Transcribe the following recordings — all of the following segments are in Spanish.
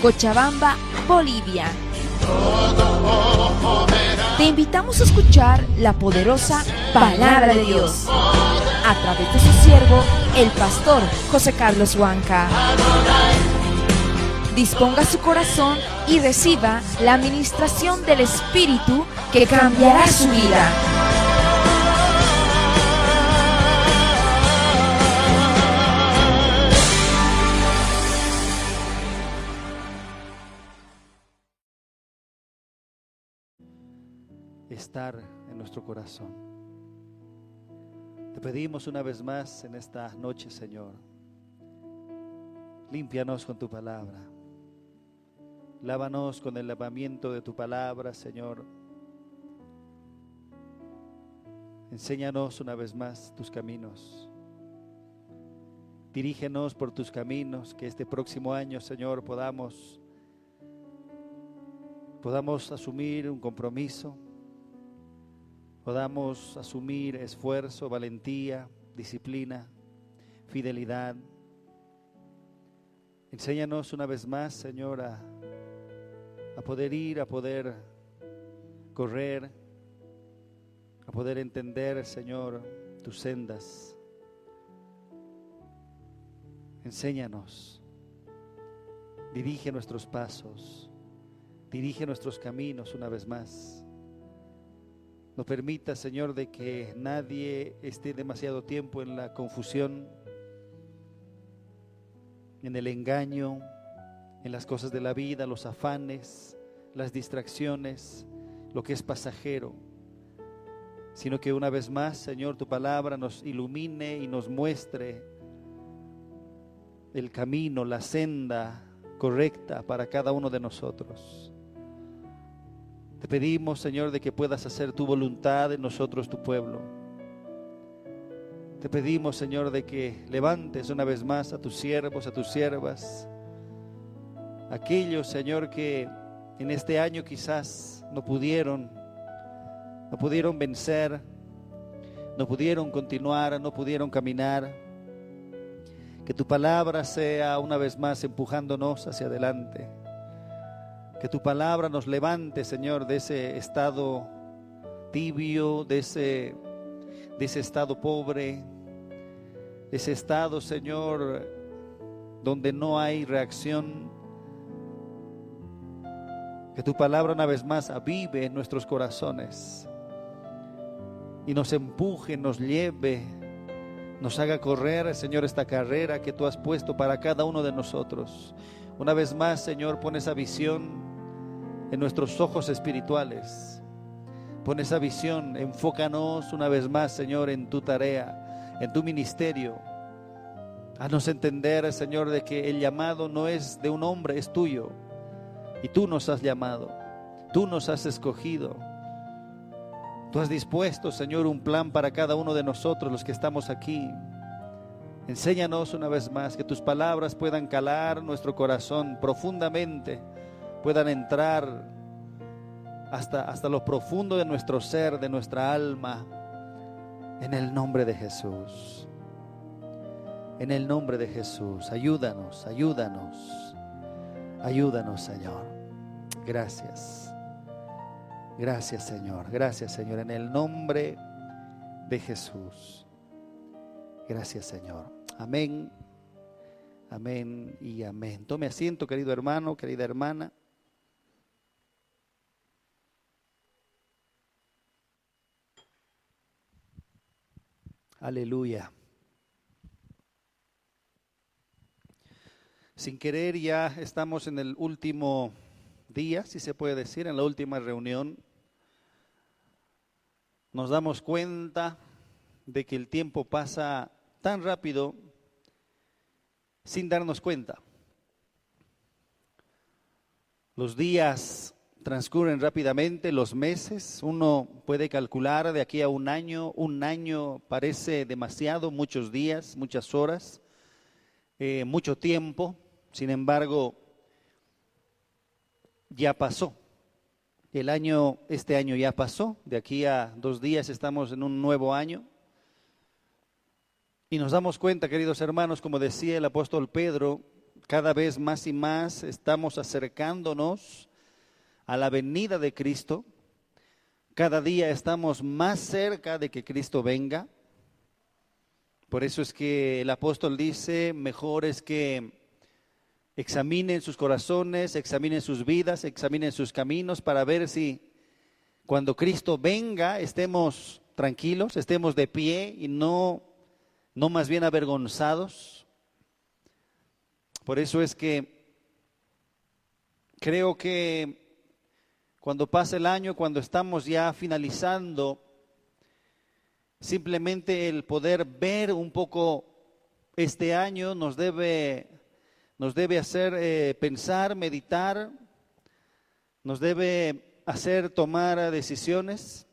Cochabamba, Bolivia. Te invitamos a escuchar la poderosa palabra de Dios a través de su siervo, el pastor José Carlos Huanca. Disponga su corazón y reciba la administración del Espíritu que cambiará su vida. Estar en nuestro corazón. Te pedimos una vez más en esta noche, Señor, límpianos con tu palabra. Lávanos con el lavamiento de tu palabra, Señor. Enséñanos una vez más tus caminos. Dirígenos por tus caminos, que este próximo año, Señor, podamos podamos asumir un compromiso podamos asumir esfuerzo, valentía, disciplina, fidelidad. Enséñanos una vez más, Señor, a, poder ir, a poder correr, a poder entender, Señor, tus sendas. Enséñanos, dirige nuestros pasos, dirige nuestros caminos una vez más. No permita, Señor, de que nadie esté demasiado tiempo en la confusión, en el engaño, en las cosas de la vida, los afanes, las distracciones, lo que es pasajero, sino que una vez más, Señor, tu palabra nos ilumine y nos muestre el camino, la senda correcta para cada uno de nosotros. Te pedimos, Señor, de que puedas hacer tu voluntad en nosotros, tu pueblo. Te pedimos, Señor, de que levantes una vez más a tus siervos, a tus siervas, aquellos, Señor, que en este año quizás no pudieron, no pudieron vencer, no pudieron continuar, no pudieron caminar. Que tu palabra sea una vez más empujándonos hacia adelante. Que tu palabra nos levante, Señor, de ese estado tibio, de ese, de ese estado pobre, de ese estado, Señor, donde no hay reacción. Que tu palabra una vez más avive en nuestros corazones y nos empuje, nos lleve, nos haga correr, Señor, esta carrera que tú has puesto para cada uno de nosotros. Una vez más, Señor, pon esa visión en nuestros ojos espirituales. Pon esa visión, enfócanos una vez más, Señor, en tu tarea, en tu ministerio. Haznos entender, Señor, de que el llamado no es de un hombre, es tuyo. Y tú nos has llamado, tú nos has escogido. Tú has dispuesto, Señor, un plan para cada uno de nosotros, los que estamos aquí. Enséñanos una vez más que tus palabras puedan calar nuestro corazón profundamente puedan entrar hasta, hasta lo profundo de nuestro ser, de nuestra alma, en el nombre de Jesús. En el nombre de Jesús, ayúdanos, ayúdanos, ayúdanos Señor. Gracias. Gracias Señor, gracias Señor, en el nombre de Jesús. Gracias Señor. Amén, amén y amén. Tome asiento, querido hermano, querida hermana. Aleluya. Sin querer ya estamos en el último día, si se puede decir, en la última reunión. Nos damos cuenta de que el tiempo pasa tan rápido sin darnos cuenta. Los días transcurren rápidamente los meses, uno puede calcular de aquí a un año, un año parece demasiado, muchos días, muchas horas, eh, mucho tiempo, sin embargo, ya pasó. El año, este año ya pasó, de aquí a dos días estamos en un nuevo año. Y nos damos cuenta, queridos hermanos, como decía el apóstol Pedro, Cada vez más y más estamos acercándonos a la venida de Cristo. Cada día estamos más cerca de que Cristo venga. Por eso es que el apóstol dice, mejor es que examinen sus corazones, examinen sus vidas, examinen sus caminos para ver si cuando Cristo venga estemos tranquilos, estemos de pie y no, no más bien avergonzados. Por eso es que creo que cuando pasa el año, cuando estamos ya finalizando, simplemente el poder ver un poco este año nos debe nos debe hacer eh, pensar, meditar, nos debe hacer tomar decisiones.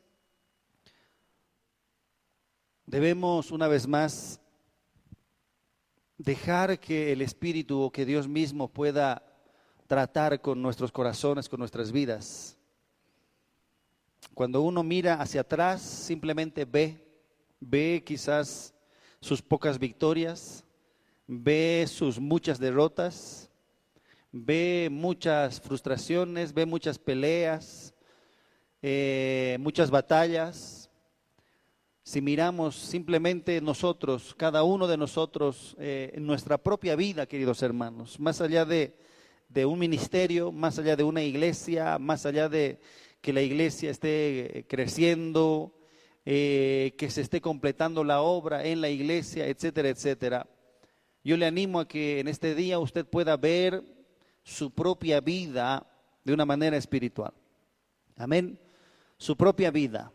Debemos una vez más dejar que el Espíritu o que Dios mismo pueda tratar con nuestros corazones, con nuestras vidas. Cuando uno mira hacia atrás, simplemente ve, ve quizás sus pocas victorias, ve sus muchas derrotas, ve muchas frustraciones, ve muchas peleas, eh, muchas batallas. Si miramos simplemente nosotros, cada uno de nosotros, eh, en nuestra propia vida, queridos hermanos, más allá de, un ministerio, más allá de una iglesia, más allá de que la iglesia esté creciendo, eh, que se esté completando la obra en la iglesia, etcétera, etcétera. Yo le animo a que en este día usted pueda ver su propia vida de una manera espiritual. Amén. Su propia vida.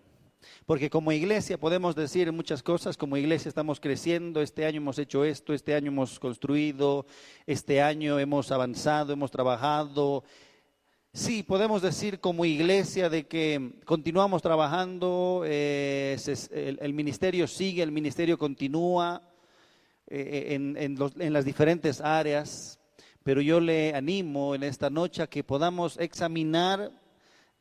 Porque como iglesia podemos decir muchas cosas, como iglesia estamos creciendo, este año hemos hecho esto, este año hemos construido, este año hemos avanzado, hemos trabajado. Sí, podemos decir como iglesia de que continuamos trabajando, eh, el ministerio sigue, el ministerio continúa, eh, en, las diferentes áreas, pero yo le animo en esta noche a que podamos examinar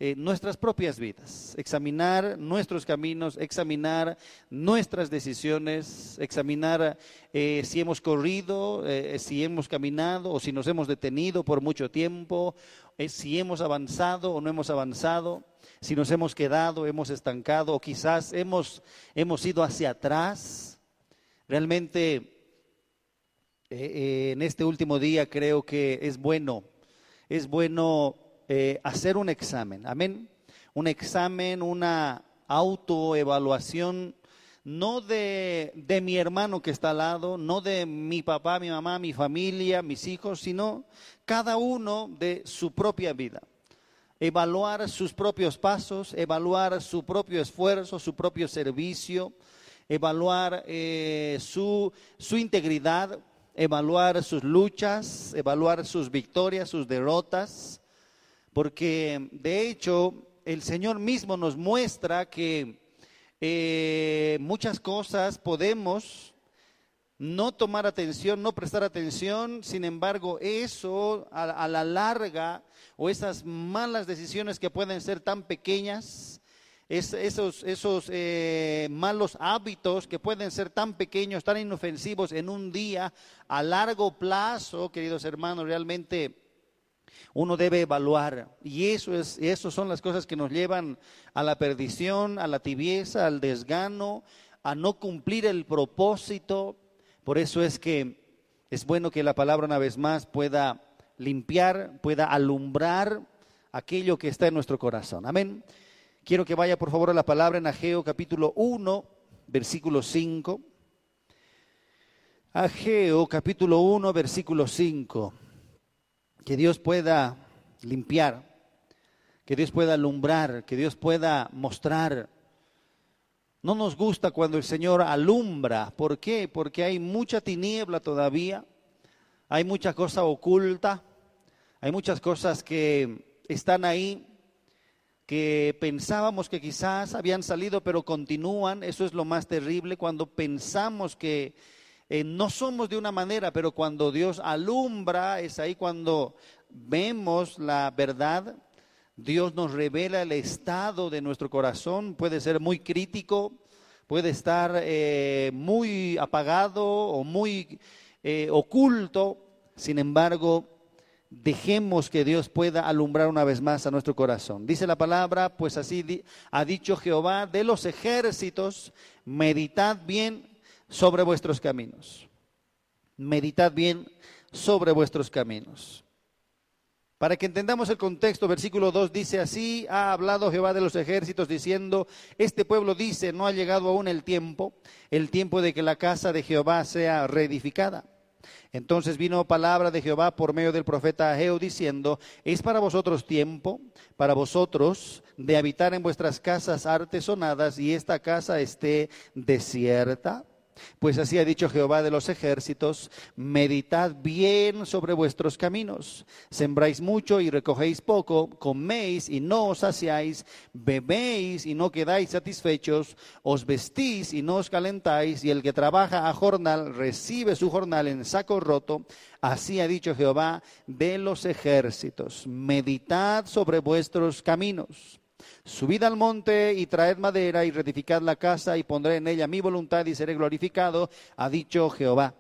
eh, nuestras propias vidas, examinar nuestros caminos, examinar nuestras decisiones, examinar eh, si hemos corrido, si hemos caminado o si nos hemos detenido por mucho tiempo, si hemos avanzado o no hemos avanzado, si nos hemos quedado, hemos estancado o quizás hemos, hemos ido hacia atrás. Realmente eh, eh, en este último día creo que es bueno, es bueno eh, hacer un examen, amén. Un examen, una autoevaluación, no de, de mi hermano que está al lado, no de mi papá, mi mamá, mi familia, mis hijos, sino cada uno de su propia vida. Evaluar sus propios pasos, evaluar su propio esfuerzo, su propio servicio, evaluar su, su, integridad, evaluar sus luchas, evaluar sus victorias, sus derrotas, porque de hecho el Señor mismo nos muestra que eh, muchas cosas. Podemos no tomar atención, no prestar atención, sin embargo eso a la larga o esas malas decisiones que pueden ser tan pequeñas, esos, esos eh, malos hábitos que pueden ser tan pequeños, tan inofensivos en un día, a largo plazo, queridos hermanos, realmente uno debe evaluar. Y eso es, eso son las cosas que nos llevan a la perdición, a la tibieza, al desgano, a no cumplir el propósito. Por eso es que es bueno que la palabra una vez más pueda limpiar, pueda alumbrar aquello que está en nuestro corazón. Amén. Quiero que vaya por favor a la palabra en Ageo capítulo 1, versículo 5. Ageo capítulo 1, versículo 5. Que Dios pueda limpiar, que Dios pueda alumbrar, que Dios pueda mostrar. No nos gusta cuando el Señor alumbra. ¿Por qué? Porque hay mucha tiniebla todavía, hay mucha cosa oculta, hay muchas cosas que están ahí que pensábamos que quizás habían salido, pero continúan. Eso es lo más terrible cuando pensamos que eh, no somos de una manera, pero cuando Dios alumbra, es ahí cuando vemos la verdad. Dios nos revela el estado de nuestro corazón, puede ser muy crítico, puede estar eh, muy apagado o muy eh, oculto. Sin embargo, dejemos que Dios pueda alumbrar una vez más a nuestro corazón. Dice la palabra, pues así ha dicho Jehová de los ejércitos, meditad bien sobre vuestros caminos. Meditad bien sobre vuestros caminos. Para que entendamos el contexto, versículo 2 dice, así ha hablado Jehová de los ejércitos diciendo, este pueblo dice, no ha llegado aún el tiempo, el tiempo de que la casa de Jehová sea reedificada. Entonces vino palabra de Jehová por medio del profeta Ageo diciendo, es para vosotros tiempo, para vosotros, de habitar en vuestras casas artesonadas y esta casa esté desierta. Pues así ha dicho Jehová de los ejércitos, meditad bien sobre vuestros caminos, sembráis mucho y recogéis poco, coméis y no os saciáis, bebéis y no quedáis satisfechos, os vestís y no os calentáis, y el que trabaja a jornal recibe su jornal en saco roto. Así ha dicho Jehová de los ejércitos, meditad sobre vuestros caminos. Subid al monte y traed madera y retificad la casa y pondré en ella mi voluntad y seré glorificado, ha dicho Jehová.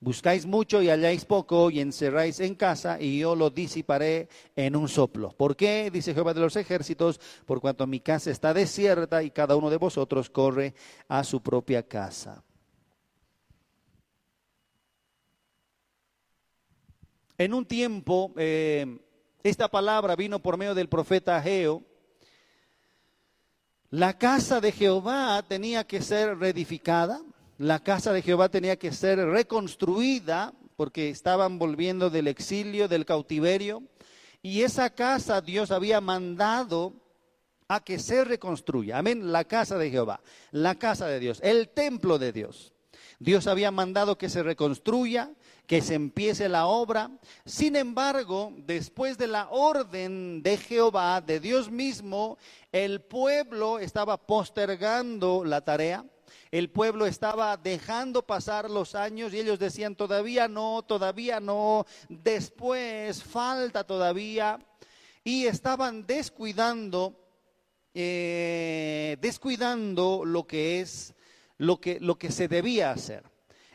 Buscáis mucho y halláis poco y encerráis en casa y yo lo disiparé en un soplo. ¿Por qué? Dice Jehová de los ejércitos, por cuanto mi casa está desierta y cada uno de vosotros corre a su propia casa. En un tiempo, eh, esta palabra vino por medio del profeta Ageo, la casa de Jehová tenía que ser reedificada, la casa de Jehová tenía que ser reconstruida porque estaban volviendo del exilio, del cautiverio, y esa casa Dios había mandado a que se reconstruya. Amén, la casa de Jehová, la casa de Dios, el templo de Dios. Dios había mandado que se reconstruya, que se empiece la obra. Sin embargo, después de la orden de Jehová, de Dios mismo, el pueblo estaba postergando la tarea. El pueblo estaba dejando pasar los años y ellos decían, todavía no, todavía no, después falta todavía. Y estaban descuidando, eh, descuidando lo que es, lo que, lo que se debía hacer.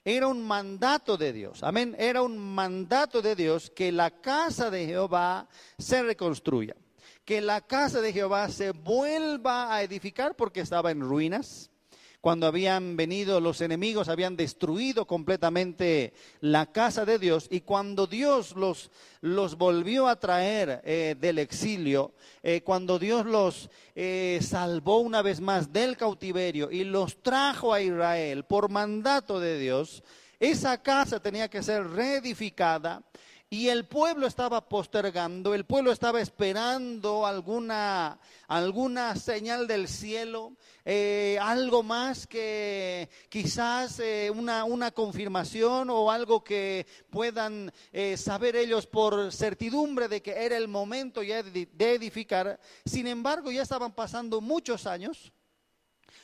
Era un mandato de Dios. Amén. Era un mandato de Dios que la casa de Jehová se reconstruya. Que la casa de Jehová se vuelva a edificar porque estaba en ruinas cuando habían venido los enemigos, habían destruido completamente la casa de Dios y cuando Dios los, los volvió a traer eh, del exilio, eh, cuando Dios los eh, salvó una vez más del cautiverio y los trajo a Israel por mandato de Dios, esa casa tenía que ser reedificada y el pueblo estaba postergando, el pueblo estaba esperando alguna, alguna señal del cielo, eh, algo más que quizás eh, una, una, confirmación o algo que puedan eh, saber ellos por certidumbre de que era el momento ya de edificar. Sin embargo, ya estaban pasando muchos años,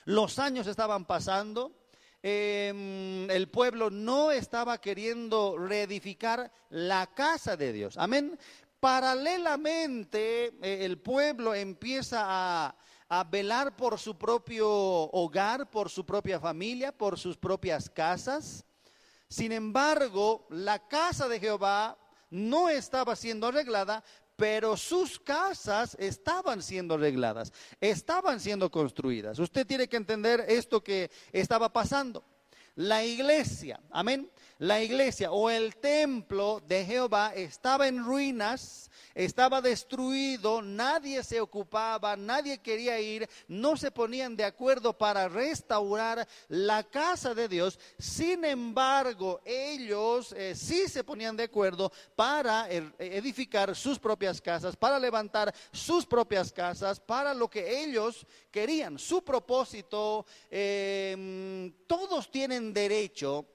los años estaban pasando Em, el pueblo no estaba queriendo reedificar la casa de Dios. Amén. Paralelamente, eh, el pueblo empieza a, a velar por su propio hogar, por su propia familia, por sus propias casas. Sin embargo, la casa de Jehová no estaba siendo arreglada, pero sus casas estaban siendo arregladas, estaban siendo construidas. Usted tiene que entender esto que estaba pasando. La iglesia, amén, la iglesia o el templo de Jehová estaba en ruinas, estaba destruido, nadie se ocupaba, nadie quería ir, no se ponían de acuerdo para restaurar la casa de Dios. Sin embargo, ellos eh, sí se ponían de acuerdo para er, edificar sus propias casas, para levantar sus propias casas, para lo que ellos querían. Su propósito, em, todos tienen derecho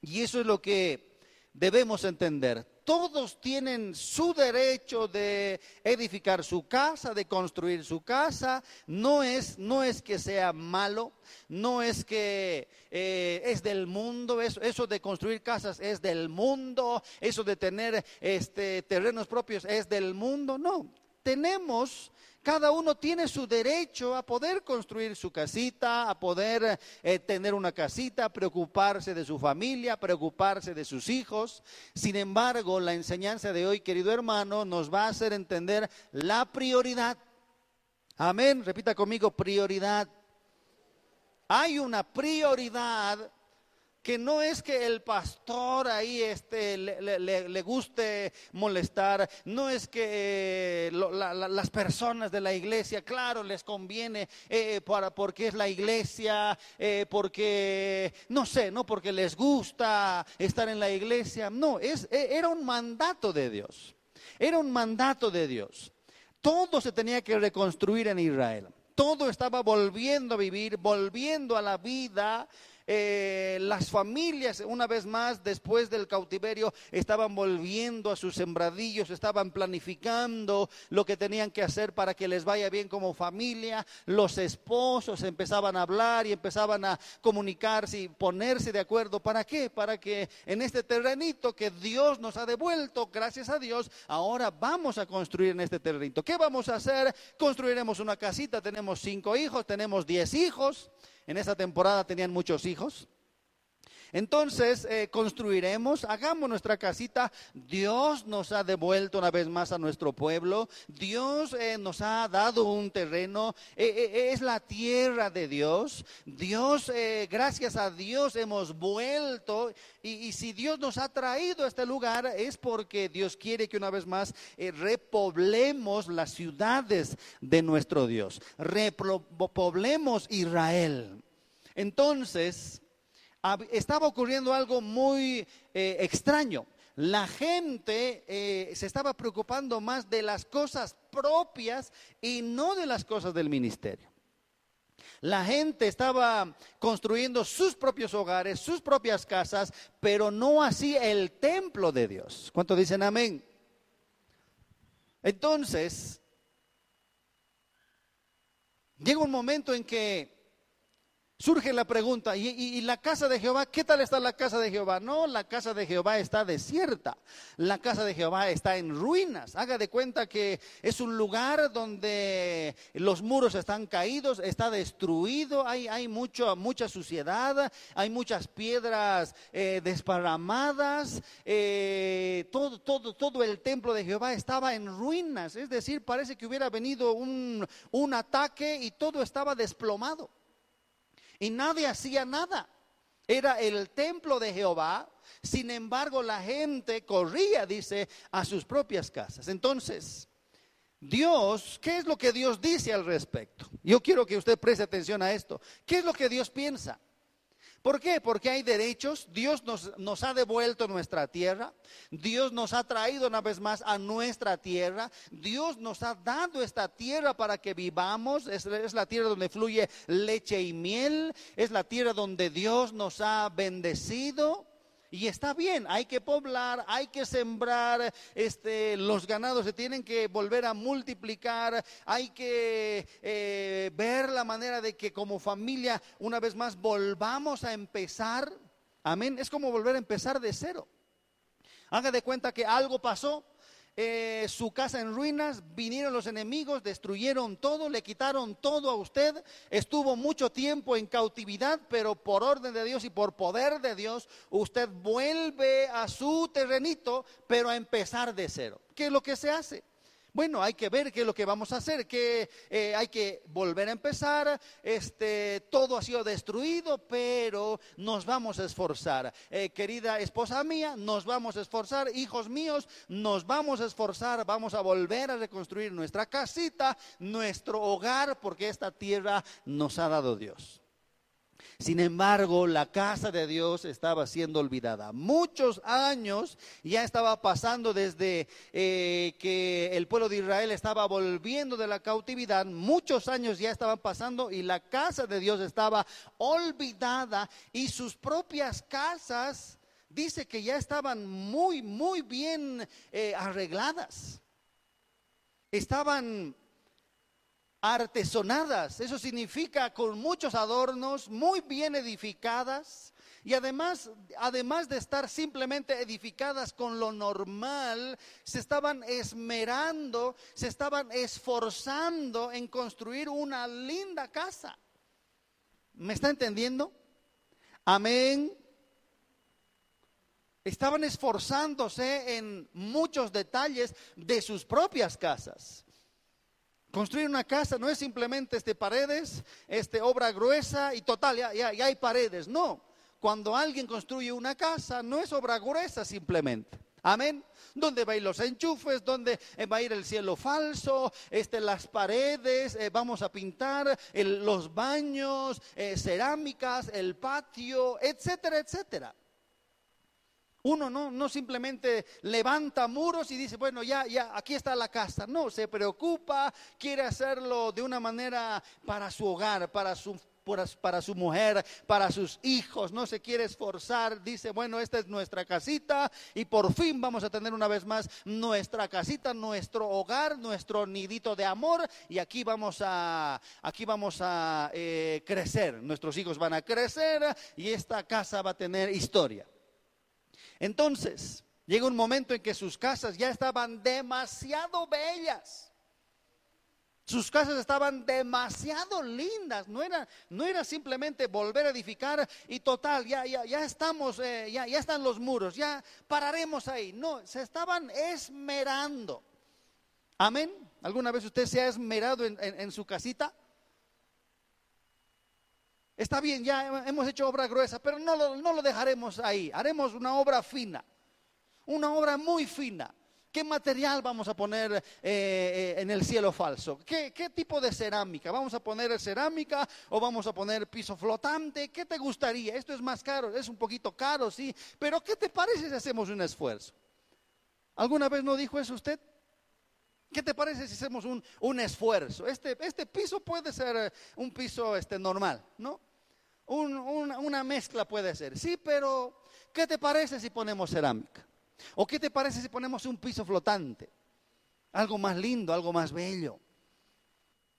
y eso es lo que debemos entender. Todos tienen su derecho de edificar su casa, de construir su casa. No es, no es que sea malo, no es que eh, es del mundo, eso, de construir casas es del mundo, eso de tener este, terrenos propios es del mundo. No, tenemos cada uno tiene su derecho a poder construir su casita, a poder eh, tener una casita, preocuparse de su familia, preocuparse de sus hijos. Sin embargo, la enseñanza de hoy, querido hermano, nos va a hacer entender la prioridad. Amén. Repita conmigo, prioridad. Hay una prioridad que no es que el pastor ahí este, le, guste molestar, no es que eh, las personas de la iglesia, claro, les conviene eh, para, porque es la iglesia, eh, porque, no sé, no porque les gusta estar en la iglesia, no, es, e, era un mandato de Dios, era un mandato de Dios. Todo se tenía que reconstruir en Israel. Todo estaba volviendo a vivir, volviendo a la vida, eh, las familias, una vez más, después del cautiverio, estaban volviendo a sus sembradillos, estaban planificando lo que tenían que hacer para que les vaya bien como familia. Los esposos empezaban a hablar y empezaban a comunicarse y ponerse de acuerdo. ¿Para qué? Para que en este terrenito que Dios nos ha devuelto, gracias a Dios, ahora vamos a construir en este terrenito. ¿Qué vamos a hacer? Construiremos una casita, tenemos cinco hijos, tenemos diez hijos en esa temporada tenían muchos hijos. Entonces eh, construiremos, hagamos nuestra casita. Dios nos ha devuelto una vez más a nuestro pueblo. Dios eh, nos ha dado un terreno. Eh, es la tierra de Dios. Dios, gracias a Dios hemos vuelto. Y, y, si Dios nos ha traído a este lugar es porque Dios quiere que una vez más repoblemos las ciudades de nuestro Dios. Repoblemos Israel. Entonces, estaba ocurriendo algo muy eh, extraño. La gente eh, se estaba preocupando más de las cosas propias y no de las cosas del ministerio. La gente estaba construyendo sus propios hogares, sus propias casas, pero no así el templo de Dios. ¿Cuánto dicen amén? Entonces, llega un momento en que surge la pregunta, ¿y, la casa de Jehová? ¿Qué tal está la casa de Jehová? No, la casa de Jehová está desierta. La casa de Jehová está en ruinas. Haga de cuenta que es un lugar donde los muros están caídos, está destruido, hay, mucha suciedad, hay muchas piedras eh, desparramadas. Eh, todo, todo, todo el templo de Jehová estaba en ruinas. Es decir, parece que hubiera venido un ataque y todo estaba desplomado y nadie hacía nada. Era el templo de Jehová, sin embargo la gente corría, dice, a sus propias casas. Entonces, Dios, ¿qué es lo que Dios dice al respecto? Yo quiero que usted preste atención a esto. ¿Qué es lo que Dios piensa? ¿Por qué? Porque hay derechos. Dios nos, nos, ha devuelto nuestra tierra. Dios nos ha traído una vez más a nuestra tierra. Dios nos ha dado esta tierra para que vivamos. Es, es la tierra donde fluye leche y miel. Es la tierra donde Dios nos ha bendecido. Y está bien, hay que poblar, hay que sembrar, este, los ganados se tienen que volver a multiplicar, hay que eh, ver la manera de que como familia una vez más volvamos a empezar. Amén, es como volver a empezar de cero. Haga de cuenta que algo pasó, eh, su casa en ruinas, vinieron los enemigos, destruyeron todo, le quitaron todo a usted, estuvo mucho tiempo en cautividad, pero por orden de Dios y por poder de Dios, usted vuelve a su terrenito, pero a empezar de cero. ¿Qué es lo que se hace? Bueno, hay que ver qué es lo que vamos a hacer, que eh, hay que volver a empezar, este, todo ha sido destruido, pero nos vamos a esforzar. Eh, querida esposa mía, nos vamos a esforzar, hijos míos, nos vamos a esforzar, vamos a volver a reconstruir nuestra casita, nuestro hogar, porque esta tierra nos ha dado Dios. Sin embargo, la casa de Dios estaba siendo olvidada. Muchos años ya estaba pasando desde eh, que el pueblo de Israel estaba volviendo de la cautividad. Muchos años ya estaban pasando y la casa de Dios estaba olvidada y sus propias casas dice que ya estaban muy, muy bien eh, arregladas. Estaban artesonadas. Eso significa con muchos adornos, muy bien edificadas. Y además, además de estar simplemente edificadas con lo normal, se estaban esmerando, se estaban esforzando en construir una linda casa. ¿Me está entendiendo? Amén. Estaban esforzándose en muchos detalles de sus propias casas. Construir una casa no es simplemente este paredes, este obra gruesa y total, ya, ya, hay paredes. No, cuando alguien construye una casa no es obra gruesa simplemente. Amén. ¿Dónde va a ir los enchufes? ¿Dónde eh, va a ir el cielo falso? Este, las paredes, eh, vamos a pintar los baños, eh, cerámicas, el patio, etcétera, etcétera. Uno no, simplemente levanta muros y dice, bueno, ya, ya, aquí está la casa. No, se preocupa, quiere hacerlo de una manera para su hogar, para su para su mujer, para sus hijos, no se quiere esforzar, dice, bueno, esta es nuestra casita y por fin vamos a tener una vez más nuestra casita, nuestro hogar, nuestro nidito de amor y aquí vamos a, aquí vamos a eh, crecer, nuestros hijos van a crecer y esta casa va a tener historia. Entonces, llega un momento en que sus casas ya estaban demasiado bellas. Sus casas estaban demasiado lindas, no era, no era simplemente volver a edificar y total, ya, ya, ya estamos, eh, ya, están los muros, ya pararemos ahí. No, se estaban esmerando. Amén. ¿Alguna vez usted se ha esmerado en su casita? Está bien, ya hemos hecho obra gruesa, pero no lo, no lo dejaremos ahí. Haremos una obra fina, una obra muy fina. ¿Qué material vamos a poner eh, eh, en el cielo falso? ¿Qué, ¿Qué, tipo de cerámica? ¿Vamos a poner cerámica o vamos a poner piso flotante? ¿Qué te gustaría? Esto es más caro, es un poquito caro, sí, pero ¿qué te parece si hacemos un esfuerzo? ¿Alguna vez no dijo eso usted? ¿Qué te parece si hacemos un, un esfuerzo? Este, este piso puede ser eh, un piso este, normal, ¿no? Una mezcla puede ser. Sí, pero ¿qué te parece si ponemos cerámica? ¿O qué te parece si ponemos un piso flotante? Algo más lindo, algo más bello.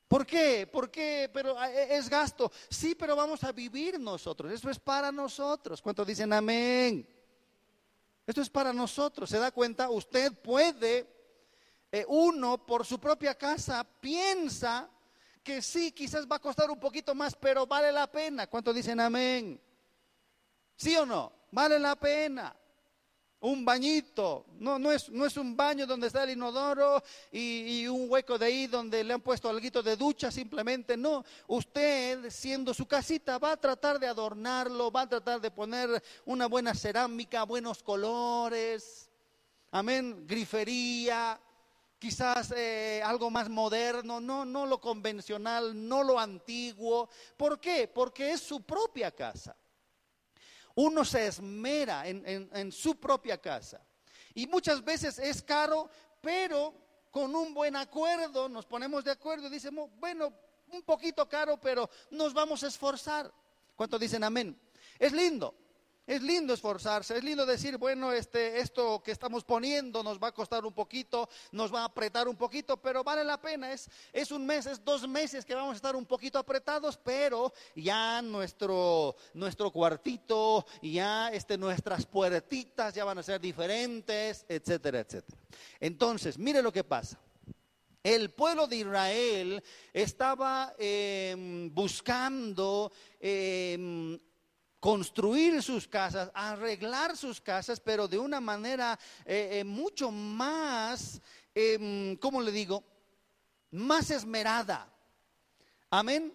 ¿Por qué? ¿Por qué? Pero ah, e, es gasto. Sí, pero vamos a vivir nosotros. Eso es para nosotros. ¿Cuántos dicen amén? Esto es para nosotros. ¿Se da cuenta? Usted puede, eh, uno por su propia casa piensa que sí, quizás va a costar un poquito más, pero vale la pena. ¿Cuántos dicen amén? ¿Sí o no? Vale la pena. Un bañito, no, no, es, no es un baño donde está el inodoro y, un hueco de ahí donde le han puesto algo de ducha, simplemente no. Usted, siendo su casita, va a tratar de adornarlo, va a tratar de poner una buena cerámica, buenos colores, amén, grifería, quizás eh, algo más moderno, no, no lo convencional, no lo antiguo. ¿Por qué? Porque es su propia casa. Uno se esmera en, su propia casa. Y muchas veces es caro, pero con un buen acuerdo nos ponemos de acuerdo y decimos, bueno, un poquito caro, pero nos vamos a esforzar. ¿Cuántos dicen amén? Es lindo. Es lindo esforzarse, es lindo decir, bueno, este, esto que estamos poniendo nos va a costar un poquito, nos va a apretar un poquito, pero vale la pena. Es, es un mes, es dos meses que vamos a estar un poquito apretados, pero ya nuestro, nuestro cuartito, ya este, nuestras puertitas ya van a ser diferentes, etcétera, etcétera. Entonces, mire lo que pasa. El pueblo de Israel estaba em, buscando em, construir sus casas, arreglar sus casas, pero de una manera eh, eh, mucho más, eh, ¿cómo le digo? Más esmerada. Amén.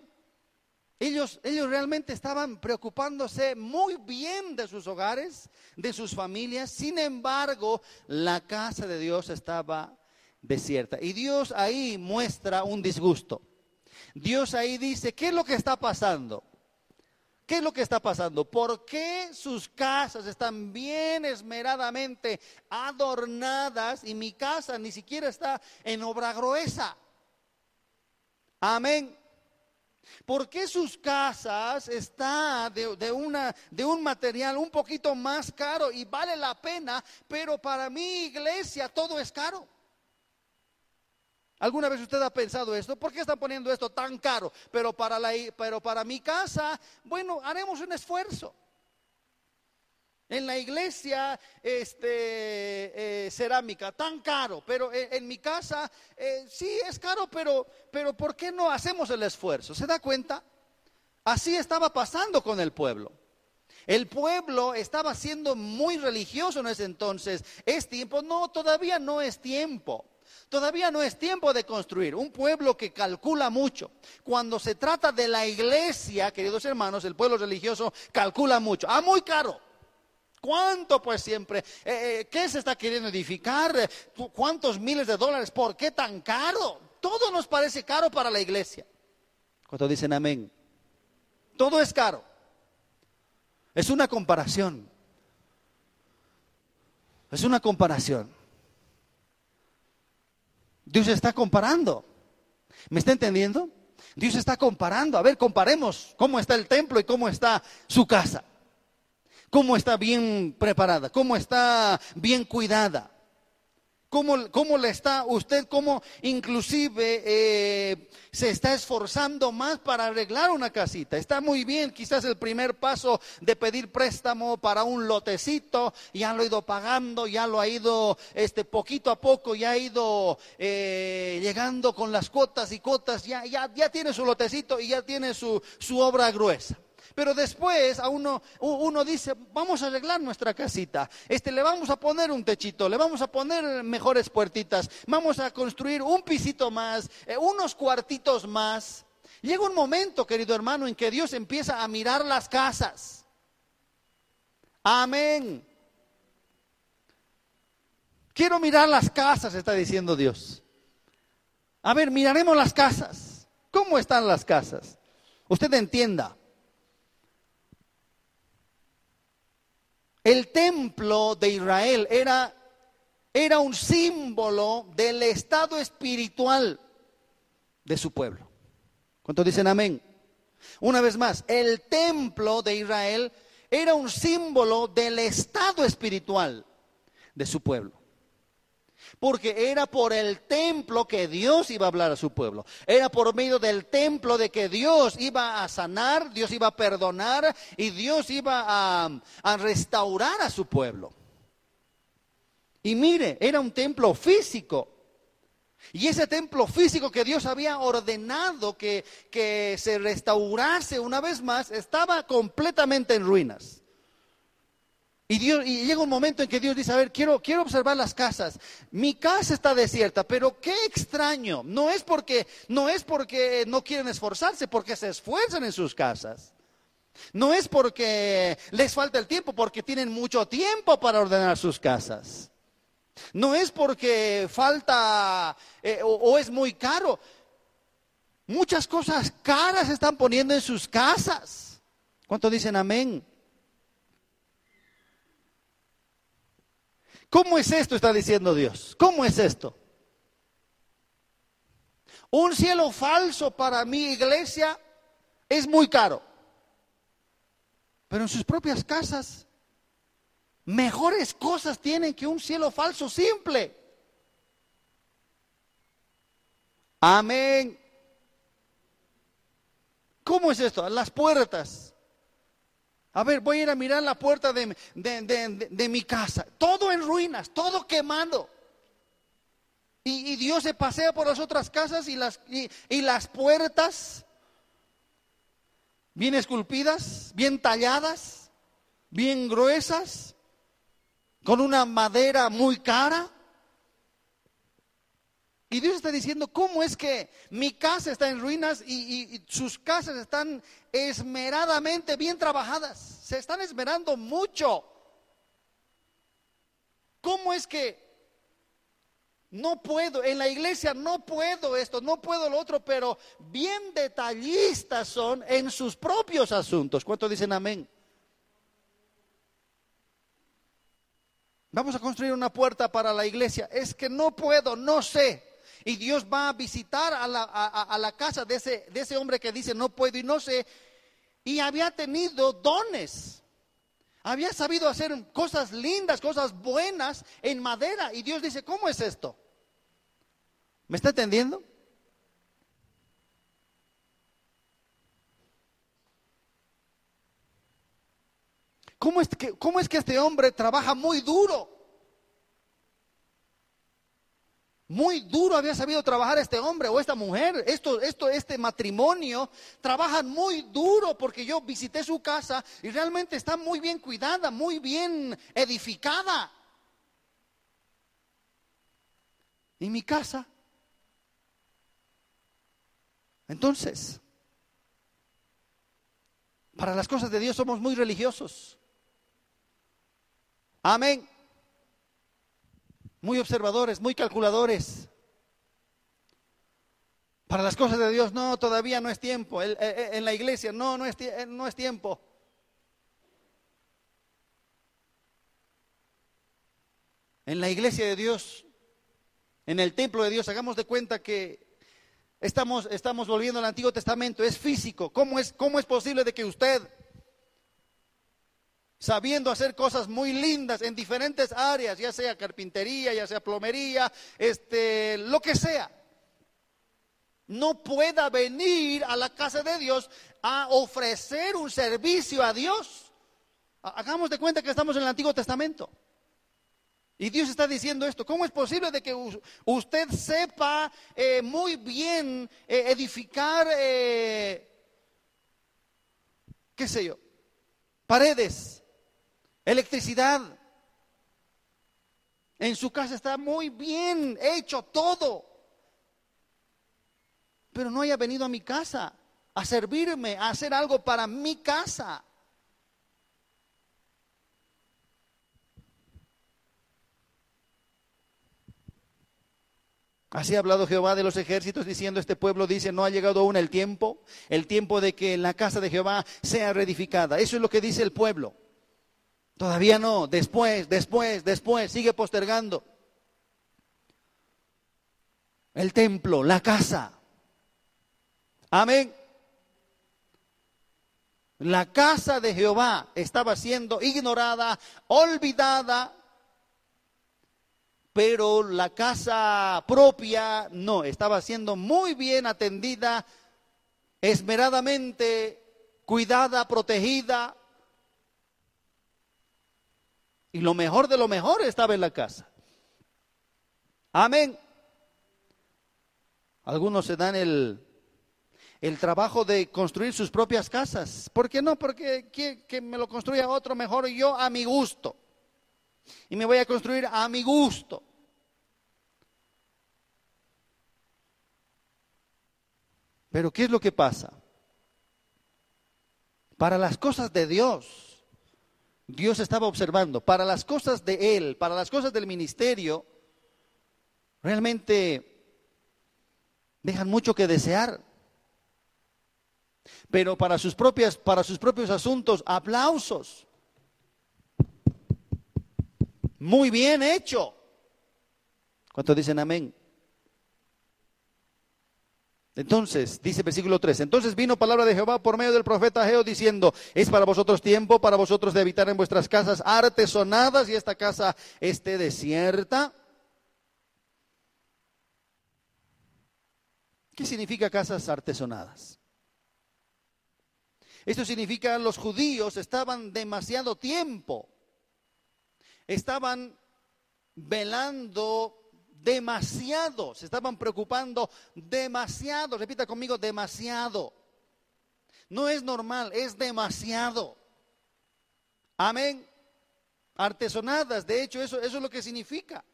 Ellos, ellos realmente estaban preocupándose muy bien de sus hogares, de sus familias. Sin embargo, la casa de Dios estaba desierta. Y Dios ahí muestra un disgusto. Dios ahí dice, ¿qué es lo que está pasando? ¿Qué es lo que está pasando? ¿Por qué sus casas están bien esmeradamente adornadas y mi casa ni siquiera está en obra gruesa? Amén. ¿Por qué sus casas están de, una, de un material un poquito más caro y vale la pena, pero para mi iglesia todo es caro? ¿Alguna vez usted ha pensado esto? ¿Por qué están poniendo esto tan caro? Pero para, la, pero para mi casa, bueno, haremos un esfuerzo. En la iglesia, este, eh, cerámica, tan caro, pero en, mi casa, eh, sí es caro, pero, pero ¿por qué no hacemos el esfuerzo? ¿Se da cuenta? Así estaba pasando con el pueblo. El pueblo estaba siendo muy religioso en ese entonces. ¿Es tiempo? No, todavía no es tiempo. Todavía no es tiempo de construir. Un pueblo que calcula mucho. Cuando se trata de la iglesia, queridos hermanos, el pueblo religioso calcula mucho. Ah, muy caro. ¿Cuánto pues siempre? Eh, eh, ¿Qué se está queriendo edificar? ¿Cuántos miles de dólares? ¿Por qué tan caro? Todo nos parece caro para la iglesia. Cuando dicen amén? Todo es caro. Es una comparación. Es una comparación. Dios está comparando. ¿Me está entendiendo? Dios está comparando. A ver, comparemos cómo está el templo y cómo está su casa. Cómo está bien preparada, cómo está bien cuidada. ¿Cómo, le está usted, cómo inclusive eh, se está esforzando más para arreglar una casita? Está muy bien, quizás el primer paso de pedir préstamo para un lotecito, ya lo ha ido pagando, ya lo ha ido este, poquito a poco, ya ha ido eh, llegando con las cuotas y cuotas, ya, ya, ya tiene su lotecito y ya tiene su, su obra gruesa. Pero después a uno, uno dice, vamos a arreglar nuestra casita, este, le vamos a poner un techito, le vamos a poner mejores puertitas, vamos a construir un pisito más, eh, unos cuartitos más. Llega un momento, querido hermano, en que Dios empieza a mirar las casas. Amén. Quiero mirar las casas, está diciendo Dios. A ver, miraremos las casas. ¿Cómo están las casas? Usted entienda. El templo de Israel era, era un símbolo del estado espiritual de su pueblo. ¿Cuántos dicen amén? Una vez más, el templo de Israel era un símbolo del estado espiritual de su pueblo. Porque era por el templo que Dios iba a hablar a su pueblo. Era por medio del templo de que Dios iba a sanar, Dios iba a perdonar y Dios iba a, restaurar a su pueblo. Y mire, era un templo físico. Y ese templo físico que Dios había ordenado que, que se restaurase una vez más estaba completamente en ruinas. Y, Dios, y llega un momento en que Dios dice, a ver, quiero, quiero observar las casas. Mi casa está desierta, pero qué extraño. No es porque no es porque no quieren esforzarse, porque se esfuerzan en sus casas. No es porque les falta el tiempo, porque tienen mucho tiempo para ordenar sus casas. No es porque falta eh, o, o es muy caro. Muchas cosas caras están poniendo en sus casas. ¿Cuánto dicen amén? ¿Cómo es esto? Está diciendo Dios. ¿Cómo es esto? Un cielo falso para mi iglesia es muy caro. Pero en sus propias casas, mejores cosas tienen que un cielo falso simple. Amén. ¿Cómo es esto? Las puertas. A ver, voy a ir a mirar la puerta de, mi casa. Todo en ruinas, todo quemado. Y, Dios se pasea por las otras casas y las, y las puertas bien esculpidas, bien talladas, bien gruesas, con una madera muy cara. Y Dios está diciendo, ¿cómo es que mi casa está en ruinas y, sus casas están esmeradamente bien trabajadas? Se están esmerando mucho. ¿Cómo es que no puedo, en la iglesia no puedo esto, no puedo lo otro, pero bien detallistas son en sus propios asuntos? ¿Cuánto dicen amén? Vamos a construir una puerta para la iglesia. Es que no puedo, no sé. Y Dios va a visitar a la, casa de ese, de ese hombre que dice, no puedo y no sé. Y había tenido dones. Había sabido hacer cosas lindas, cosas buenas en madera. Y Dios dice, ¿cómo es esto? ¿Me está entendiendo? ¿Cómo es, que, ¿Cómo es que este hombre trabaja muy duro? Muy duro había sabido trabajar este hombre o esta mujer. Esto, esto, este matrimonio trabajan muy duro porque yo visité su casa y realmente está muy bien cuidada, muy bien edificada. ¿Y mi casa? Entonces, para las cosas de Dios somos muy religiosos. Amén. Muy observadores, muy calculadores. Para las cosas de Dios, no, todavía no es tiempo. Eh, eh, en la iglesia, no, no es, eh, no es tiempo. En la iglesia de Dios, en el templo de Dios, hagamos de cuenta que Estamos, estamos volviendo al Antiguo Testamento, es físico. ¿Cómo es, ¿Cómo es posible de que usted, sabiendo hacer cosas muy lindas en diferentes áreas, ya sea carpintería, ya sea plomería, este, lo que sea, no pueda venir a la casa de Dios a ofrecer un servicio a Dios? Hagamos de cuenta que estamos en el Antiguo Testamento. Y Dios está diciendo esto. ¿Cómo es posible de que usted sepa eh, muy bien eh, edificar, eh, qué sé yo, paredes, electricidad? En su casa está muy bien hecho todo. Pero no haya venido a mi casa a servirme, a hacer algo para mi casa. Así ha hablado Jehová de los ejércitos diciendo, este pueblo dice, no ha llegado aún el tiempo, el tiempo de que la casa de Jehová sea reedificada. Eso es lo que dice el pueblo. Todavía no, después, después, después, sigue postergando. El templo, la casa. Amén. La casa de Jehová estaba siendo ignorada, olvidada, pero la casa propia no, estaba siendo muy bien atendida, esmeradamente cuidada, protegida. Y lo mejor de lo mejor estaba en la casa. Amén. Algunos se dan el, el trabajo de construir sus propias casas. ¿Por qué no? Porque que, me lo construya otro mejor yo a mi gusto. Y me voy a construir a mi gusto. Pero ¿qué es lo que pasa? Para las cosas de Dios, Dios estaba observando. Para las cosas de Él, para las cosas del ministerio, realmente dejan mucho que desear. Pero para sus propias, para sus propios asuntos, aplausos. Muy bien hecho. ¿Cuántos dicen amén? Entonces, dice versículo 3, entonces vino palabra de Jehová por medio del profeta Geo diciendo, es para vosotros tiempo, para vosotros de habitar en vuestras casas artesonadas y esta casa esté desierta. ¿Qué significa casas artesonadas? Esto significa los judíos estaban demasiado tiempo, estaban velando demasiado, se estaban preocupando demasiado, repita conmigo, demasiado. No es normal, es demasiado. Amén. Artesonadas, de hecho, eso, eso es lo que significa.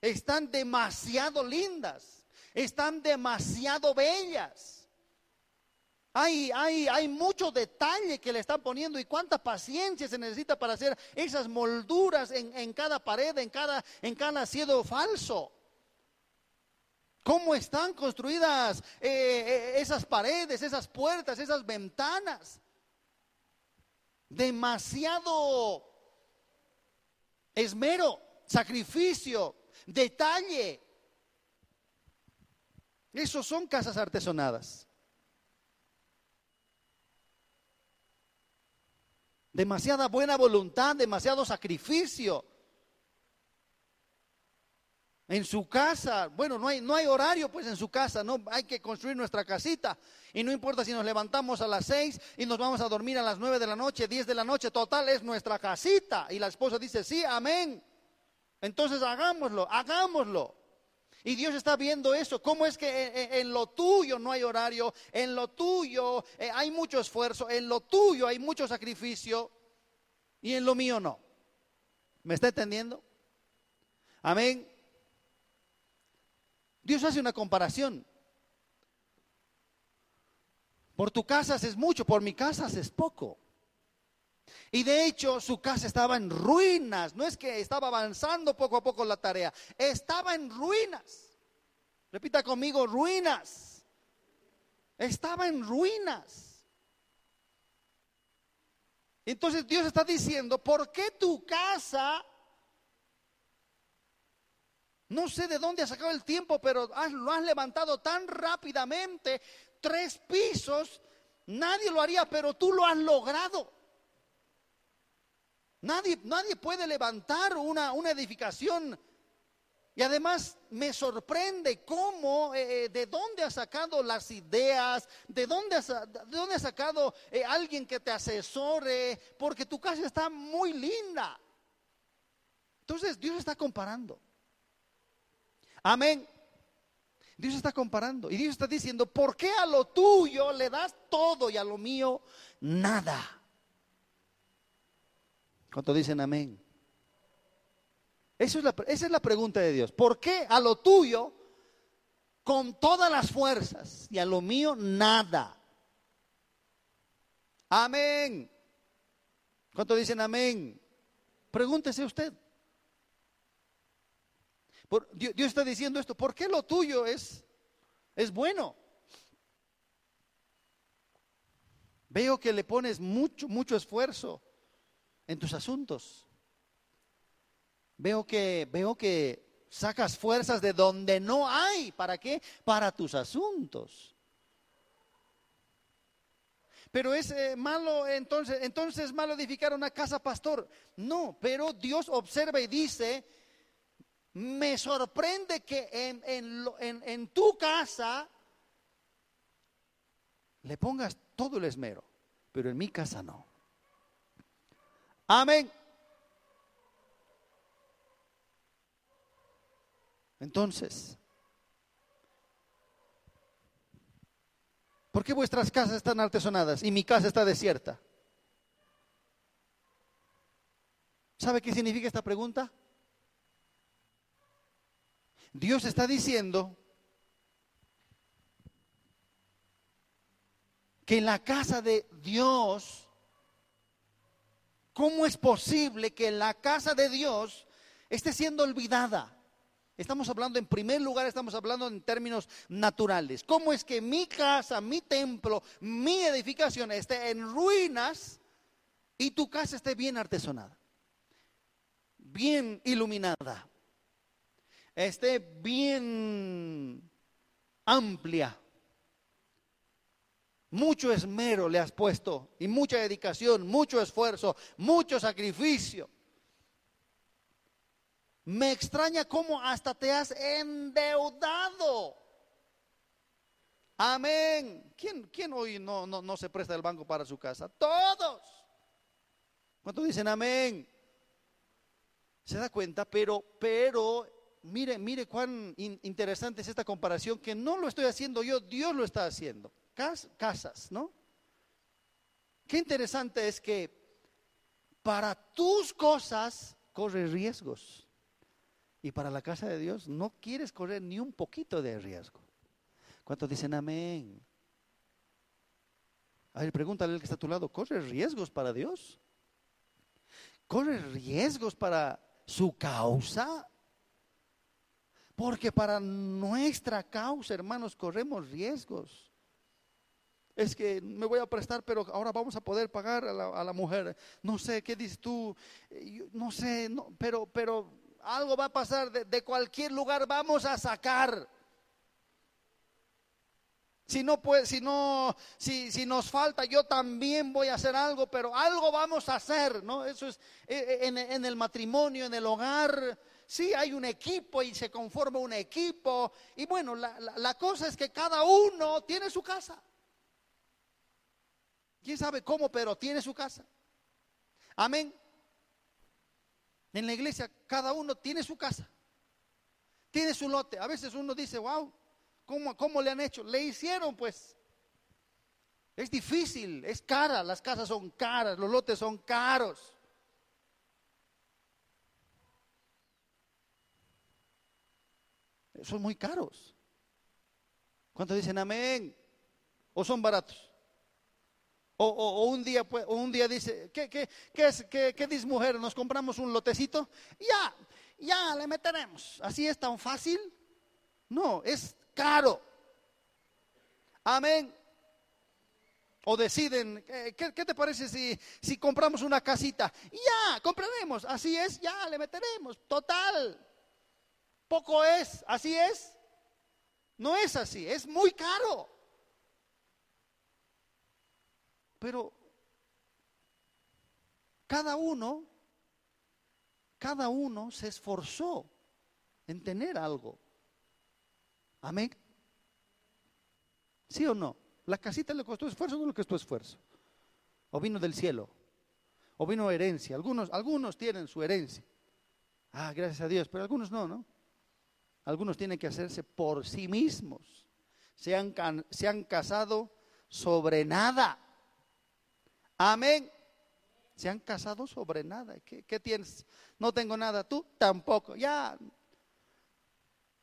Están demasiado lindas, están demasiado bellas. Hay, hay, hay mucho detalle que le están poniendo y cuánta paciencia se necesita para hacer esas molduras en, cada pared, en cada, en cada falso. ¿Cómo están construidas eh, eh, esas paredes, esas puertas, esas ventanas? Demasiado esmero, sacrificio, detalle. Esos son casas artesonadas. Demasiada buena voluntad, demasiado sacrificio. En su casa, bueno, no hay, no hay horario pues en su casa, no hay que construir nuestra casita. Y no importa si nos levantamos a las seis y nos vamos a dormir a las nueve de la noche, diez de la noche, total es nuestra casita. Y la esposa dice, sí, amén. Entonces hagámoslo, hagámoslo. Y Dios está viendo eso. ¿Cómo es que en, lo tuyo no hay horario? En lo tuyo eh, hay mucho esfuerzo, en lo tuyo hay mucho sacrificio y en lo mío no. ¿Me está entendiendo? Amén. Dios hace una comparación. Por tu casa es mucho, por mi casa es poco. Y de hecho su casa estaba en ruinas. No es que estaba avanzando poco a poco la tarea, estaba en ruinas. Repita conmigo, ruinas. Estaba en ruinas. Entonces Dios está diciendo, ¿por qué tu casa no sé de dónde ha sacado el tiempo, pero lo has levantado tan rápidamente, tres pisos, nadie lo haría, pero tú lo has logrado. Nadie, nadie puede levantar una, una edificación. Y además me sorprende cómo, eh, eh, de dónde ha sacado las ideas, de dónde ha, de dónde ha sacado eh, alguien que te asesore, porque tu casa está muy linda. Entonces Dios está comparando. Amén. Dios está comparando y Dios está diciendo, ¿por qué a lo tuyo le das todo y a lo mío nada? ¿Cuánto dicen amén? Eso es la, esa es la pregunta de Dios. ¿Por qué a lo tuyo con todas las fuerzas y a lo mío nada? Amén. ¿Cuánto dicen amén? Pregúntese usted. Dios, está diciendo esto, ¿por qué lo tuyo es, es bueno? Veo que le pones mucho, mucho esfuerzo en tus asuntos. Veo que, veo que sacas fuerzas de donde no hay. ¿Para qué? Para tus asuntos. Pero es eh, malo entonces, entonces es malo edificar una casa pastor. No, pero Dios observa y dice, me sorprende que en, tu casa le pongas todo el esmero, pero en mi casa no. Amén. Entonces, ¿por qué vuestras casas están artesonadas y mi casa está desierta? ¿Sabe qué significa esta pregunta? Dios está diciendo que en la casa de Dios, ¿cómo es posible que la casa de Dios esté siendo olvidada? Estamos hablando en primer lugar, estamos hablando en términos naturales. ¿Cómo es que mi casa, mi templo, mi edificación esté en ruinas y tu casa esté bien artesonada, bien iluminada? esté bien amplia. Mucho esmero le has puesto y mucha dedicación, mucho esfuerzo, mucho sacrificio. Me extraña cómo hasta te has endeudado. Amén. ¿Quién, quién hoy no, no, no se presta el banco para su casa? Todos. ¿Cuántos dicen amén? Se da cuenta, pero, pero mire, mire cuán interesante es esta comparación, que no lo estoy haciendo yo, Dios lo está haciendo. casas, ¿no? Qué interesante es que para tus cosas corres riesgos. Y para la casa de Dios no quieres correr ni un poquito de riesgo. ¿Cuántos dicen amén? A ver, pregúntale al que está a tu lado, ¿corres riesgos para Dios? ¿Corres riesgos para su causa? Porque para nuestra causa, hermanos, corremos riesgos. Es que me voy a prestar, pero ahora vamos a poder pagar a la, mujer. No sé, ¿qué dices tú? Eh, no sé, pero, pero algo va a pasar. De, cualquier lugar vamos a sacar. Si no, pues, si no, si, si, nos falta, yo también voy a hacer algo, pero algo vamos a hacer, ¿no? Eso es eh, eh, en el matrimonio, en el hogar sí hay un equipo y se conforma un equipo. Y bueno, la, la cosa es que cada uno tiene su casa. ¿Quién sabe cómo, pero tiene su casa? Amén. En la iglesia cada uno tiene su casa, tiene su lote. A veces uno dice, wow, ¿cómo, cómo le han hecho? Le hicieron pues. Es difícil, es cara, las casas son caras, los lotes son caros. Son muy caros. ¿Cuántos dicen amén? ¿O son baratos? O, un día pues, un día dice, ¿qué, qué, qué, es, qué, qué dice mujer? ¿Nos compramos un lotecito? Ya, ya le meteremos. ¿Así es tan fácil? No, es caro. Amén. O deciden, ¿qué, qué te parece si, si compramos una casita? Ya, compraremos. Así es, ya le meteremos. Total. Poco es, así es. No es así, es muy caro. Pero cada uno, cada uno se esforzó en tener algo. Amén. ¿Sí o no? La casita le costó esfuerzo o no le costó esfuerzo. O vino del cielo. O vino herencia. Algunos, algunos tienen su herencia. Ah, gracias a Dios. Pero algunos no, ¿no? Algunos tienen que hacerse por sí mismos. Se han, se han casado sobre nada. Amén. Se han casado sobre nada. ¿Qué, tienes? No tengo nada. Tú tampoco. Ya.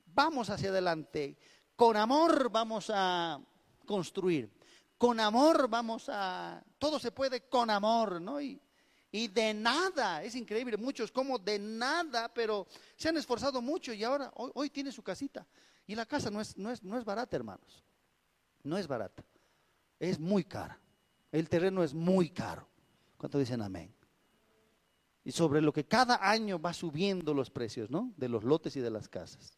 Vamos hacia adelante. Con amor vamos a construir. Con amor vamos a... Todo se puede con amor, ¿no? Y, y de nada, es increíble, muchos como de nada, pero se han esforzado mucho y ahora hoy, hoy tiene su casita. Y la casa no es, no, es, no es barata, hermanos. No es barata. Es muy cara. El terreno es muy caro. ¿Cuánto dicen amén? Y sobre lo que cada año va subiendo los precios, ¿no? De los lotes y de las casas.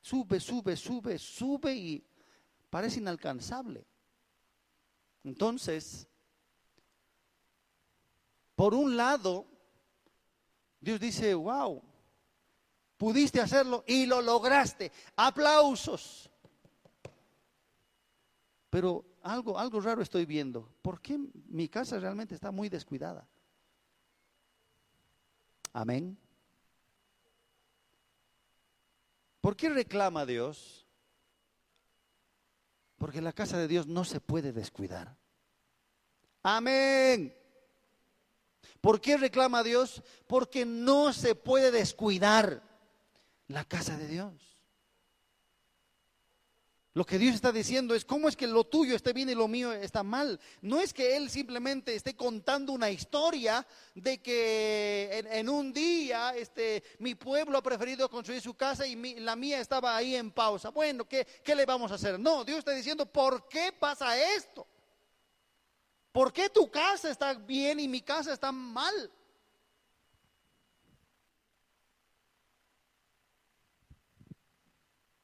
Sube, sube, sube, sube y parece inalcanzable. Entonces, por un lado, Dios dice, wow, pudiste hacerlo y lo lograste. Aplausos. Pero algo, algo raro estoy viendo. ¿Por qué mi casa realmente está muy descuidada? Amén. ¿Por qué reclama Dios? Porque la casa de Dios no se puede descuidar. Amén. ¿Por qué reclama Dios? Porque no se puede descuidar la casa de Dios. Lo que Dios está diciendo es cómo es que lo tuyo esté bien y lo mío está mal. No es que Él simplemente esté contando una historia de que en, un día este, mi pueblo ha preferido construir su casa y la mía estaba ahí en pausa. Bueno, ¿qué, ¿qué le vamos a hacer? No, Dios está diciendo, ¿por qué pasa esto? ¿Por qué tu casa está bien y mi casa está mal?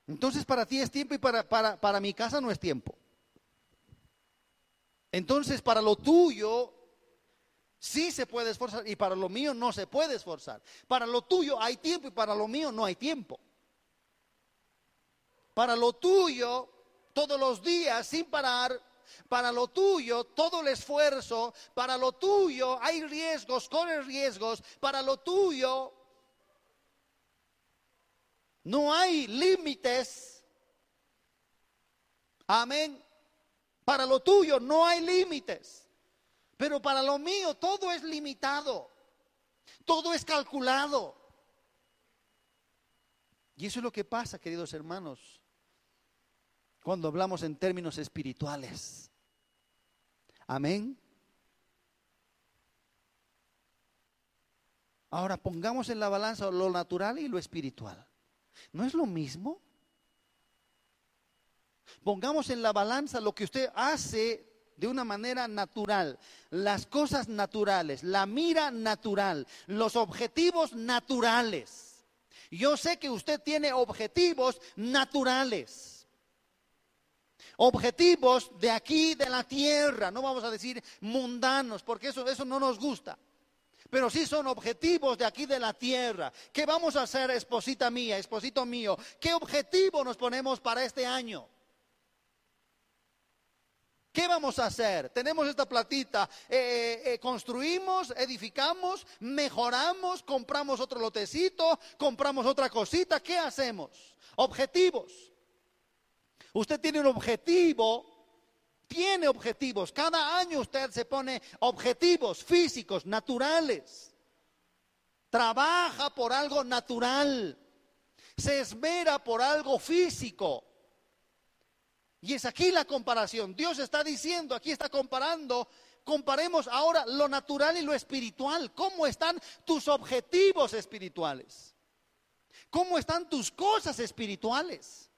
Entonces para ti es tiempo y para, para, mi casa no es tiempo. Entonces para lo tuyo sí se puede esforzar y para lo mío no se puede esforzar. Para lo tuyo hay tiempo y para lo mío no hay tiempo. Para lo tuyo todos los días sin parar, para lo tuyo todo el esfuerzo, para lo tuyo hay riesgos, corre riesgos, para lo tuyo no hay límites. Amén. Para lo tuyo no hay límites. Pero para lo mío todo es limitado. Todo es calculado. Y eso es lo que pasa, queridos hermanos, cuando hablamos en términos espirituales. Amén. Ahora pongamos en la balanza lo natural y lo espiritual. ¿No es lo mismo? Pongamos en la balanza lo que usted hace de una manera natural, las cosas naturales, la mira natural, los objetivos naturales. Yo sé que usted tiene objetivos naturales. Objetivos de aquí, de la tierra, no vamos a decir mundanos, porque eso, eso no nos gusta. pero sí son objetivos de aquí de la tierra. ¿Qué vamos a hacer, esposita mía, esposito mío? ¿Qué objetivo nos ponemos para este año? ¿Qué vamos a hacer? Tenemos esta platita, eh, eh, construimos, edificamos, mejoramos, compramos otro lotecito, compramos otra cosita, ¿qué hacemos? Objetivos. Usted tiene un objetivo, tiene objetivos. Cada año usted se pone objetivos físicos, naturales. Trabaja por algo natural. Se esmera por algo físico. Y es aquí la comparación. Dios está diciendo, aquí está comparando, comparemos ahora lo natural y lo espiritual. ¿Cómo están tus objetivos espirituales? ¿Cómo están tus cosas espirituales?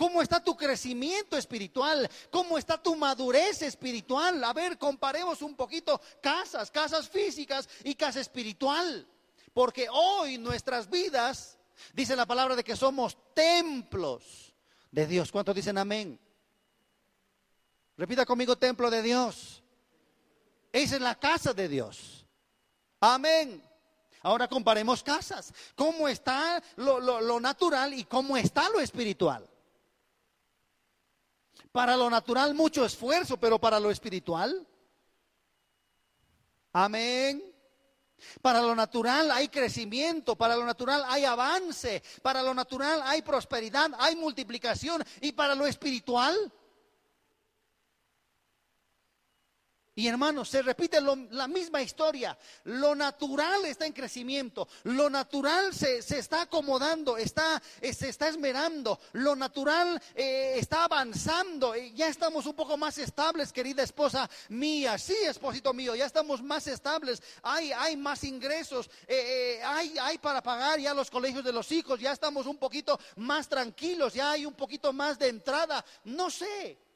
¿Cómo está tu crecimiento espiritual? ¿Cómo está tu madurez espiritual? A ver, comparemos un poquito casas, casas físicas y casa espiritual. Porque hoy nuestras vidas, dice la palabra de que somos templos de Dios. ¿Cuántos dicen amén? Repita conmigo, templo de Dios. Esa es la casa de Dios. Amén. Ahora comparemos casas. ¿Cómo está lo, natural y cómo está lo espiritual? Para lo natural mucho esfuerzo, pero para lo espiritual. Amén. Para lo natural hay crecimiento, para lo natural hay avance, para lo natural hay prosperidad, hay multiplicación y para lo espiritual Y hermanos, se repite la misma historia. Lo natural está en crecimiento, lo natural se, está acomodando, está, eh, se está esmerando, lo natural eh, está avanzando. Ya estamos un poco más estables, querida esposa mía. Sí, esposito mío, ya estamos más estables. Hay, hay más ingresos, eh, hay, hay para pagar ya los colegios de los hijos, ya estamos un poquito más tranquilos, ya hay un poquito más de entrada. No sé.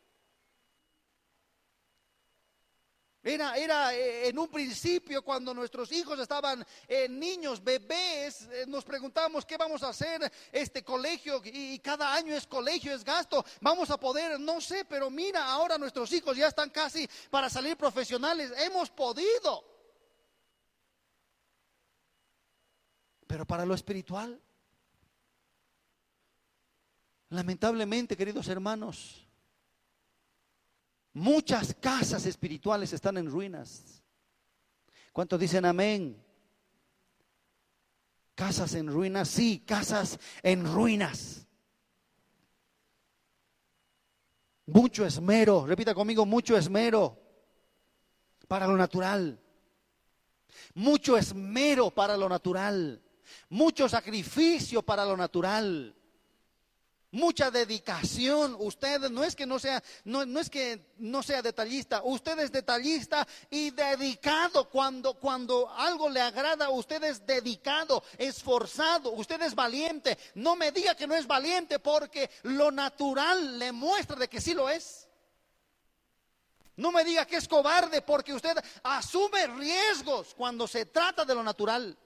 Era, era eh, en un principio cuando nuestros hijos estaban eh, niños, bebés, eh, nos preguntábamos qué vamos a hacer este colegio y, cada año es colegio, es gasto, vamos a poder, no sé, pero mira, ahora nuestros hijos ya están casi para salir profesionales, hemos podido. Pero para lo espiritual, lamentablemente, queridos hermanos, Muchas casas espirituales están en ruinas. ¿Cuántos dicen amén? Casas en ruinas, sí, casas en ruinas. Mucho esmero, repita conmigo, mucho esmero para lo natural. Mucho esmero para lo natural. Mucho sacrificio para lo natural mucha dedicación. Usted no es que no sea, no, es que no sea detallista, usted es detallista y dedicado. Cuando, cuando algo le agrada, usted es dedicado, esforzado, usted es valiente. No me diga que no es valiente porque lo natural le muestra de que sí lo es. No me diga que es cobarde porque usted asume riesgos cuando se trata de lo natural.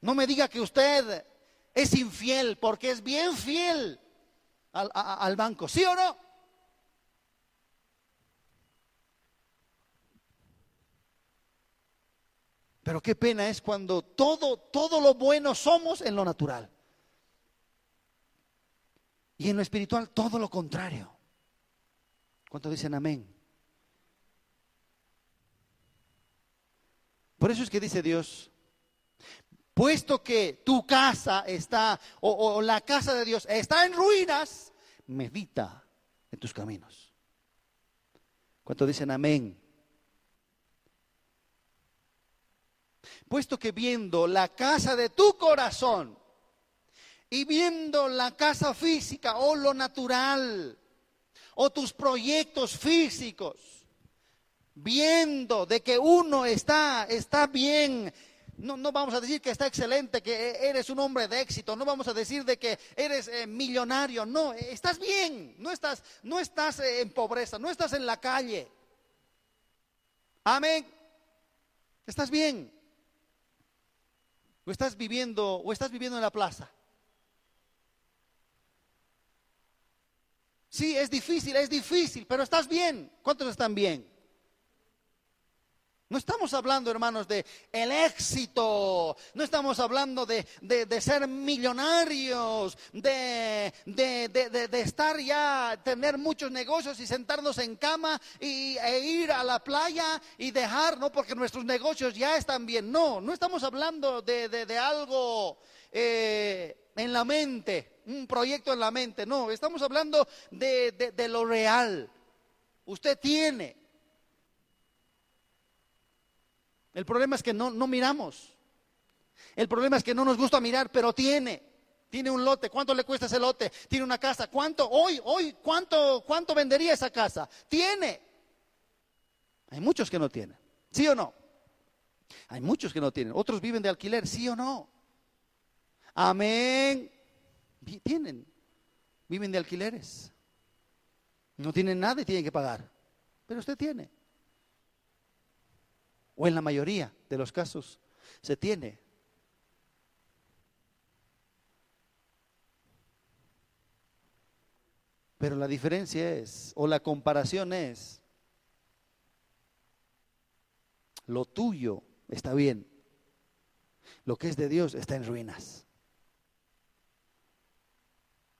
No me diga que usted es infiel porque es bien fiel al, banco, ¿sí o no? Pero qué pena es cuando todo, todo lo bueno somos en lo natural. Y en lo espiritual todo lo contrario. ¿Cuántos dicen amén? Por eso es que dice Dios, puesto que tu casa está, o, la casa de Dios está en ruinas, medita en tus caminos. ¿Cuánto dicen amén? Puesto que viendo la casa de tu corazón y viendo la casa física o lo natural o tus proyectos físicos, viendo de que uno está, está bien no, no, vamos a decir que está excelente, que eres un hombre de éxito, no vamos a decir de que eres eh, millonario, no, estás bien, no estás, no estás eh, en pobreza, no estás en la calle. Amén. Estás bien. O estás viviendo, o estás viviendo en la plaza. Sí, es difícil, es difícil, pero estás bien. ¿Cuántos están bien? No estamos hablando, hermanos, de el éxito. No estamos hablando de, de, ser millonarios, de, de, estar ya, tener muchos negocios y sentarnos en cama y, e ir a la playa y dejar, no, porque nuestros negocios ya están bien. No, no estamos hablando de, algo eh, en la mente, un proyecto en la mente. No, estamos hablando de lo real. Usted tiene El problema es que no, no miramos. El problema es que no nos gusta mirar, pero tiene. Tiene un lote. ¿Cuánto le cuesta ese lote? Tiene una casa. ¿Cuánto? Hoy, hoy, ¿cuánto, cuánto vendería esa casa? Tiene. Hay muchos que no tienen. ¿Sí o no? Hay muchos que no tienen. Otros viven de alquiler. ¿Sí o no? Amén. Tienen. Viven de alquileres. No tienen nada y tienen que pagar. Pero usted tiene o en la mayoría de los casos, se tiene. Pero la diferencia es, o la comparación es, lo tuyo está bien, lo que es de Dios está en ruinas.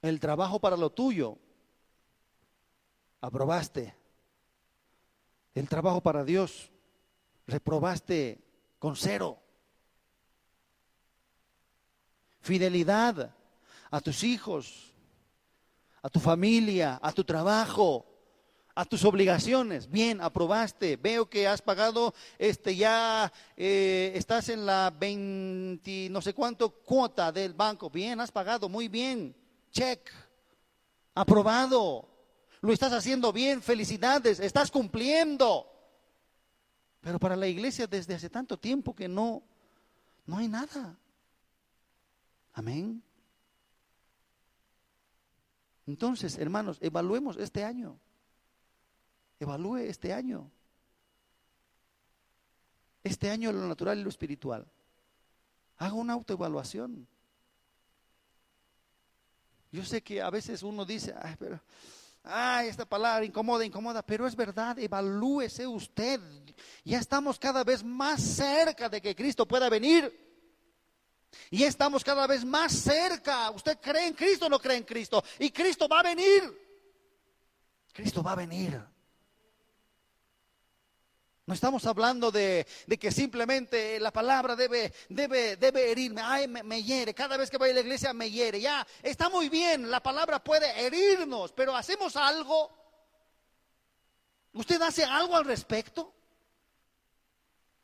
El trabajo para lo tuyo, aprobaste. El trabajo para Dios, reprobaste con cero. Fidelidad a tus hijos, a tu familia, a tu trabajo, a tus obligaciones. Bien, aprobaste. Veo que has pagado, este, ya eh, estás en la 20, no sé cuánto cuota del banco. Bien, has pagado, muy bien. Check. Aprobado. Lo estás haciendo bien. Felicidades. Estás cumpliendo. Pero para la iglesia desde hace tanto tiempo que no, no hay nada. Amén. Entonces, hermanos, evaluemos este año. Evalúe este año. Este año lo natural y lo espiritual. Haga una autoevaluación. Yo sé que a veces uno dice, Ay, pero Ay, esta palabra incomoda, incomoda, pero es verdad, evalúese usted. Ya estamos cada vez más cerca de que Cristo pueda venir. Y estamos cada vez más cerca. ¿Usted cree en Cristo o no cree en Cristo? Y Cristo va a venir. Cristo va a venir. No estamos hablando de, que simplemente la palabra debe, debe, debe herirme. Ay, me, hiere. Cada vez que voy a la iglesia me hiere. Ya, está muy bien. La palabra puede herirnos, pero hacemos algo. ¿Usted hace algo al respecto?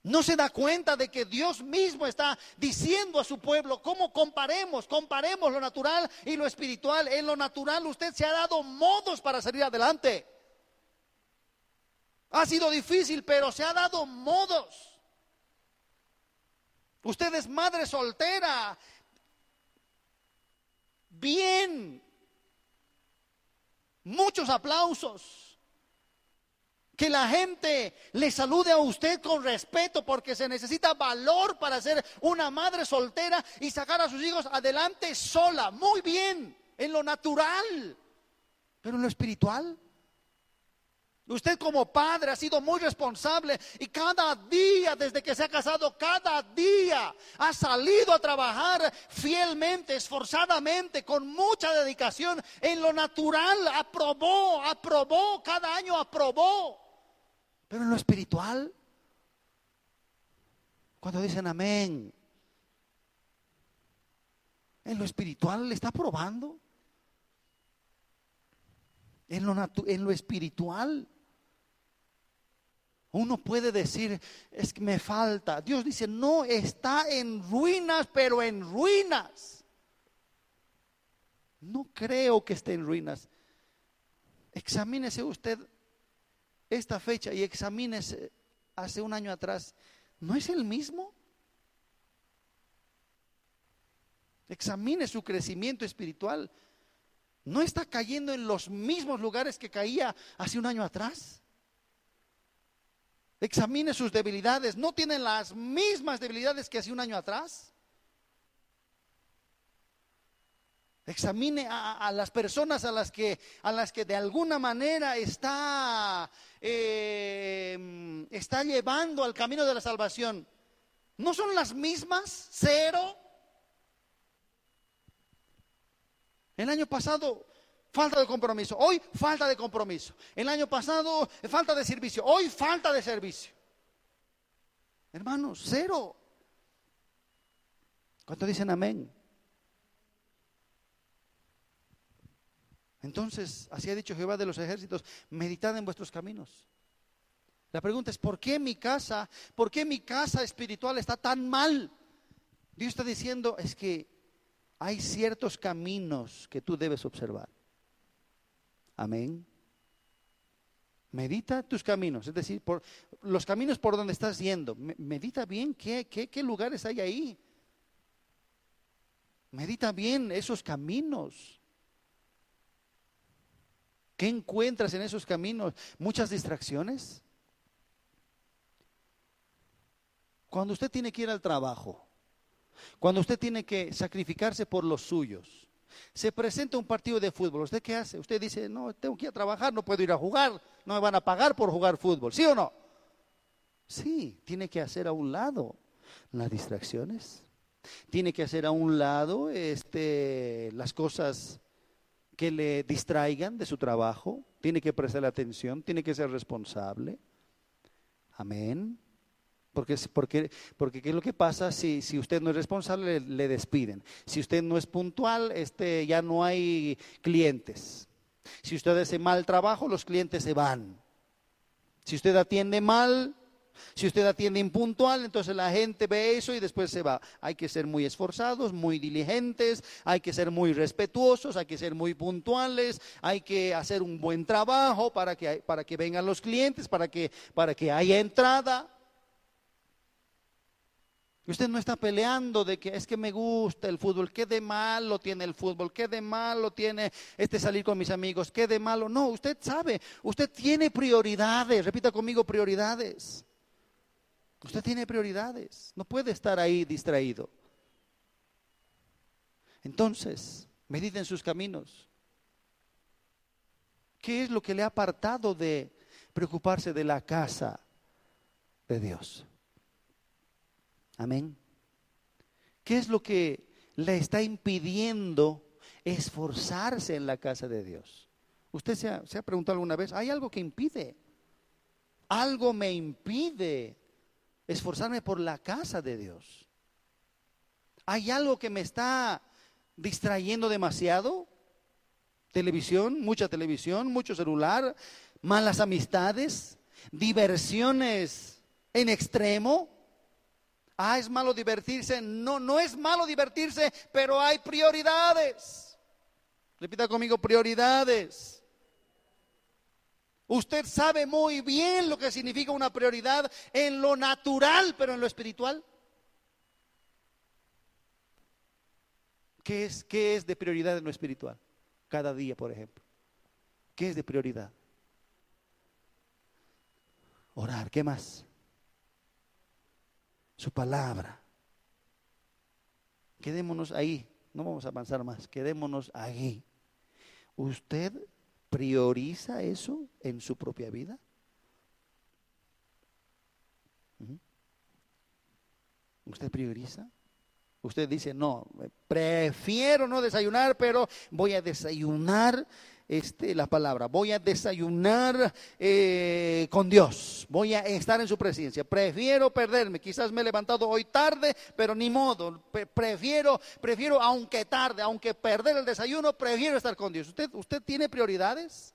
No se da cuenta de que Dios mismo está diciendo a su pueblo, ¿cómo comparemos? Comparemos lo natural y lo espiritual. En lo natural usted se ha dado modos para salir adelante. Ha sido difícil, pero se ha dado modos. Usted es madre soltera. Bien. Muchos aplausos. Que la gente le salude a usted con respeto porque se necesita valor para ser una madre soltera y sacar a sus hijos adelante sola. Muy bien, en lo natural. Pero en lo espiritual. Usted como padre ha sido muy responsable y cada día desde que se ha casado, cada día ha salido a trabajar fielmente, esforzadamente, con mucha dedicación en lo natural. Aprobó, aprobó, cada año aprobó. Pero en lo espiritual, cuando dicen amén, en lo espiritual le está probando. En lo, en lo espiritual uno puede decir, es que me falta. Dios dice, no, está en ruinas, pero en ruinas. No creo que esté en ruinas. Examínese usted esta fecha y examínese hace un año atrás. ¿No es el mismo? Examine su crecimiento espiritual. ¿No está cayendo en los mismos lugares que caía hace un año atrás? Examine sus debilidades. ¿No tienen las mismas debilidades que hace un año atrás? Examine a, las personas a las que, a las que de alguna manera está, eh, está llevando al camino de la salvación. ¿No son las mismas? Cero. El año pasado, falta de compromiso. Hoy, falta de compromiso. El año pasado, falta de servicio. Hoy, falta de servicio. Hermanos, cero. ¿Cuánto dicen amén? Entonces, así ha dicho Jehová de los ejércitos, meditad en vuestros caminos. La pregunta es, ¿por qué mi casa, por qué mi casa espiritual está tan mal? Dios está diciendo, es que hay ciertos caminos que tú debes observar. Amén. Medita tus caminos, es decir, por los caminos por donde estás yendo. Medita bien qué, qué, qué lugares hay ahí. Medita bien esos caminos. ¿Qué encuentras en esos caminos? Muchas distracciones. Cuando usted tiene que ir al trabajo, cuando usted tiene que sacrificarse por los suyos, se presenta un partido de fútbol, ¿usted qué hace? Usted dice, no, tengo que ir a trabajar, no puedo ir a jugar, no me van a pagar por jugar fútbol, ¿sí o no? Sí, tiene que hacer a un lado las distracciones, tiene que hacer a un lado este, las cosas que le distraigan de su trabajo, tiene que prestar atención, tiene que ser responsable. Amén. Porque, porque, porque ¿qué es lo que pasa? Si, si usted no es responsable, le, despiden. Si usted no es puntual, este, ya no hay clientes. Si usted hace mal trabajo, los clientes se van. Si usted atiende mal, si usted atiende impuntual, entonces la gente ve eso y después se va. Hay que ser muy esforzados, muy diligentes, hay que ser muy respetuosos, hay que ser muy puntuales, hay que hacer un buen trabajo para que, para que vengan los clientes, para que, para que haya entrada. Usted no está peleando de que es que me gusta el fútbol, qué de malo tiene el fútbol, qué de malo tiene este salir con mis amigos, qué de malo. No, usted sabe, usted tiene prioridades, repita conmigo prioridades. Usted tiene prioridades, no puede estar ahí distraído. Entonces, medite en sus caminos. ¿Qué es lo que le ha apartado de preocuparse de la casa de Dios? Amén. ¿Qué es lo que le está impidiendo esforzarse en la casa de Dios? ¿Usted se ha, se ha preguntado alguna vez? ¿Hay algo que impide? Algo me impide esforzarme por la casa de Dios. ¿Hay algo que me está distrayendo demasiado? Televisión, mucha televisión, mucho celular, malas amistades, diversiones en extremo. Ah, es malo divertirse. No, no es malo divertirse, pero hay prioridades. Repita conmigo, prioridades. Usted sabe muy bien lo que significa una prioridad en lo natural, pero en lo espiritual. ¿Qué es, qué es de prioridad en lo espiritual? Cada día, por ejemplo. ¿Qué es de prioridad? Orar, ¿qué más? Su palabra. Quedémonos ahí, no vamos a avanzar más, quedémonos ahí. Usted prioriza eso en su propia vida? ¿Usted prioriza? Usted dice, no, prefiero no desayunar, pero voy a desayunar este, la palabra. Voy a desayunar eh, con Dios. Voy a estar en su presencia. Prefiero perderme. Quizás me he levantado hoy tarde, pero ni modo. Prefiero, prefiero, aunque tarde, aunque perder el desayuno, prefiero estar con Dios. ¿Usted, usted tiene prioridades?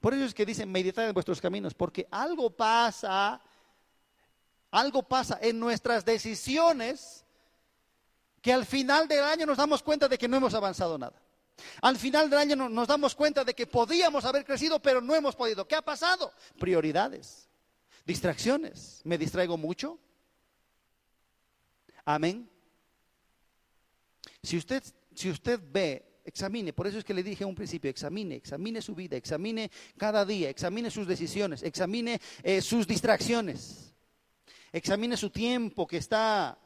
Por eso es que dicen meditar en vuestros caminos, porque algo pasa, algo pasa en nuestras decisiones que al final del año nos damos cuenta de que no hemos avanzado nada. Al final del año nos damos cuenta de que podíamos haber crecido, pero no hemos podido. ¿Qué ha pasado? Prioridades, distracciones. ¿Me distraigo mucho? Amén. Si usted, si usted ve, examine, por eso es que le dije a un principio, examine, examine su vida, examine cada día, examine sus decisiones, examine eh, sus distracciones, examine su tiempo que está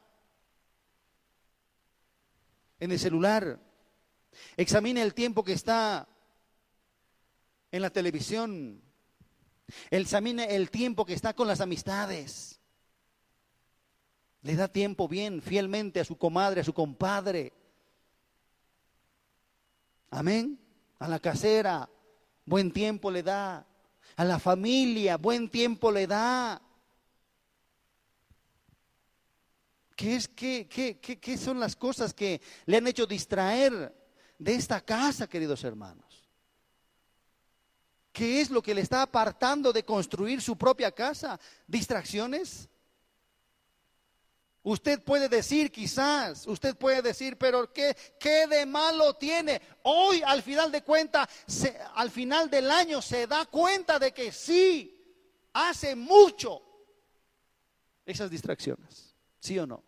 en el celular. Examine el tiempo que está en la televisión. Examine el tiempo que está con las amistades. Le da tiempo bien, fielmente a su comadre, a su compadre. Amén. A la casera, buen tiempo le da. A la familia, buen tiempo le da. ¿Qué, es, qué, qué, qué son las cosas que le han hecho distraer de esta casa, queridos hermanos? ¿Qué es lo que le está apartando de construir su propia casa? ¿Distracciones? Usted puede decir quizás, usted puede decir, pero ¿qué, qué de malo tiene? Hoy al final de cuentas, al final del año se da cuenta de que sí, hace mucho esas distracciones, ¿sí o no?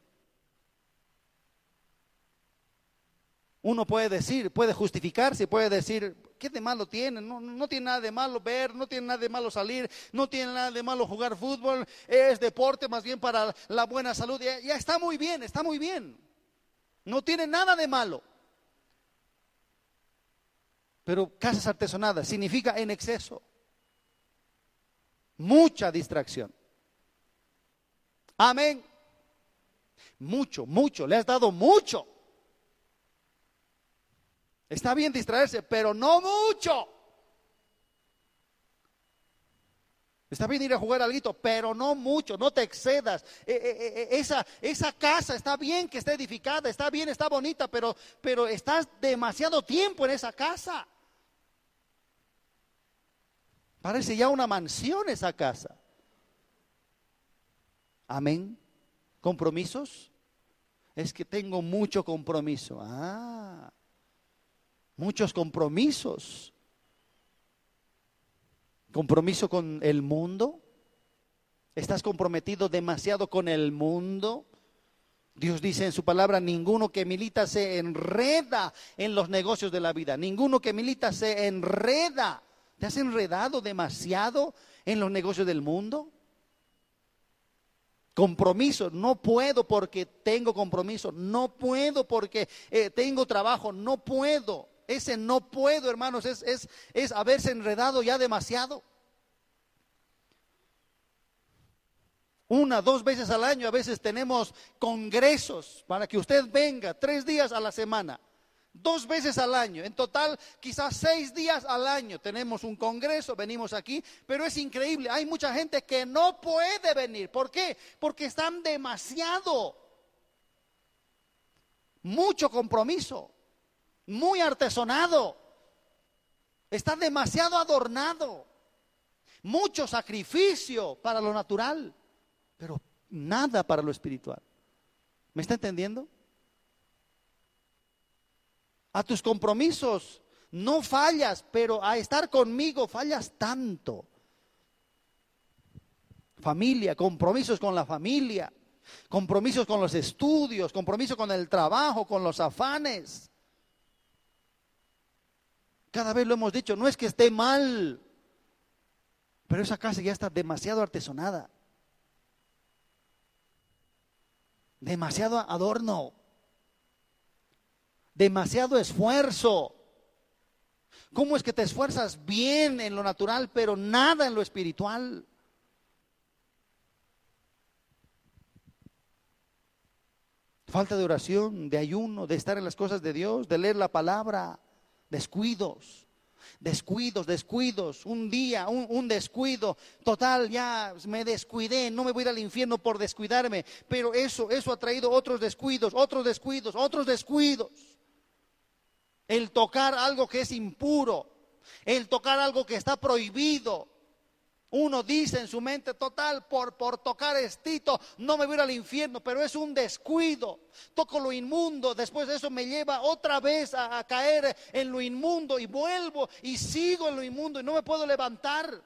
Uno puede decir, puede justificarse, puede decir, ¿qué de malo tiene? No, tiene nada de malo ver, no tiene nada de malo salir, no tiene nada de malo jugar fútbol, es deporte más bien para la buena salud. Ya está muy bien, está muy bien. No tiene nada de malo. Pero casas artesonadas significa en exceso. Mucha distracción. Amén. Mucho, mucho. Le has dado mucho. Está bien distraerse, pero no mucho. Está bien ir a jugar algo, pero no mucho, no te excedas. Eh, eh, eh, esa, esa casa está bien que esté edificada, está bien, está bonita, pero, pero estás demasiado tiempo en esa casa. Parece ya una mansión esa casa. Amén. ¿Compromisos? Es que tengo mucho compromiso. Ah, muchos compromisos. Compromiso con el mundo. ¿Estás comprometido demasiado con el mundo? Dios dice en su palabra, ninguno que milita se enreda en los negocios de la vida. Ninguno que milita se enreda. ¿Te has enredado demasiado en los negocios del mundo? Compromiso, no puedo porque tengo compromiso, no puedo porque eh, tengo trabajo, no puedo. Ese no puedo, hermanos, es, es, es haberse enredado ya demasiado. Una, dos veces al año a veces tenemos congresos para que usted venga tres días a la semana, dos veces al año. En total, quizás seis días al año tenemos un congreso, venimos aquí, pero es increíble. Hay mucha gente que no puede venir. ¿Por qué? Porque están demasiado, mucho compromiso muy artesonado, está demasiado adornado, mucho sacrificio para lo natural, pero nada para lo espiritual. ¿Me está entendiendo? A tus compromisos no fallas, pero a estar conmigo fallas tanto. Familia, compromisos con la familia, compromisos con los estudios, compromiso con el trabajo, con los afanes. Cada vez lo hemos dicho, no es que esté mal, pero esa casa ya está demasiado artesonada. Demasiado adorno. Demasiado esfuerzo. ¿Cómo es que te esfuerzas bien en lo natural, pero nada en lo espiritual? Falta de oración, de ayuno, de estar en las cosas de Dios, de leer la palabra descuidos, descuidos, descuidos, un día, un, descuido, total, ya me descuidé, no me voy al infierno por descuidarme, pero eso, eso ha traído otros descuidos, otros descuidos, otros descuidos. El tocar algo que es impuro, el tocar algo que está prohibido, uno dice en su mente total, por, por tocar estito, no me voy al infierno, pero es un descuido. Toco lo inmundo, después de eso me lleva otra vez a, caer en lo inmundo y vuelvo y sigo en lo inmundo y no me puedo levantar.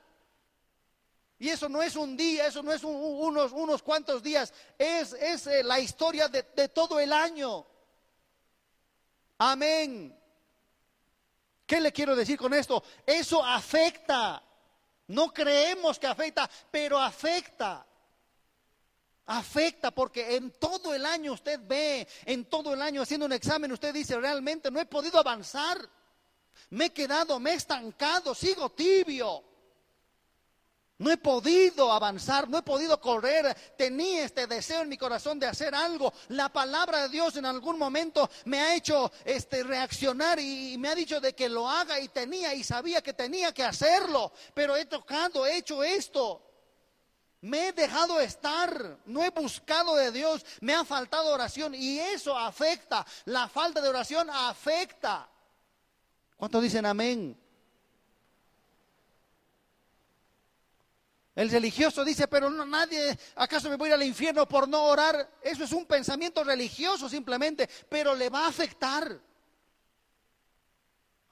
Y eso no es un día, eso no es unos, unos cuantos días, es, es eh, la historia de, de todo el año. Amén. ¿Qué le quiero decir con esto? Eso afecta no creemos que afecta, pero afecta. afecta porque en todo el año usted ve, en todo el año haciendo un examen, usted dice, realmente no he podido avanzar. Me he quedado, me he estancado, sigo tibio. No he podido avanzar, no he podido correr. Tenía este deseo en mi corazón de hacer algo. La palabra de Dios en algún momento me ha hecho este reaccionar y, me ha dicho de que lo haga y tenía y sabía que tenía que hacerlo, pero he tocado, he hecho esto. Me he dejado estar, no he buscado de Dios, me ha faltado oración y eso afecta. La falta de oración afecta. ¿Cuántos dicen amén? El religioso dice, pero no, nadie, ¿acaso me voy a ir al infierno por no orar? Eso es un pensamiento religioso simplemente, pero le va a afectar.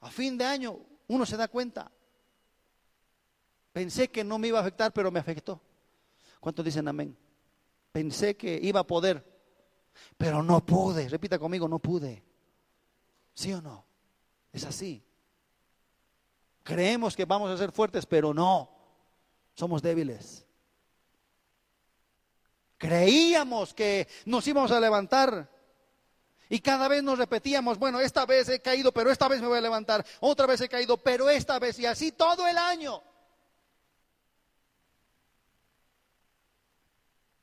A fin de año uno se da cuenta. Pensé que no me iba a afectar, pero me afectó. ¿Cuántos dicen amén? Pensé que iba a poder, pero no pude. Repita conmigo, no pude. ¿Sí o no? Es así. Creemos que vamos a ser fuertes, pero no. Somos débiles. Creíamos que nos íbamos a levantar. Y cada vez nos repetíamos, bueno, esta vez he caído, pero esta vez me voy a levantar. Otra vez he caído, pero esta vez. Y así todo el año.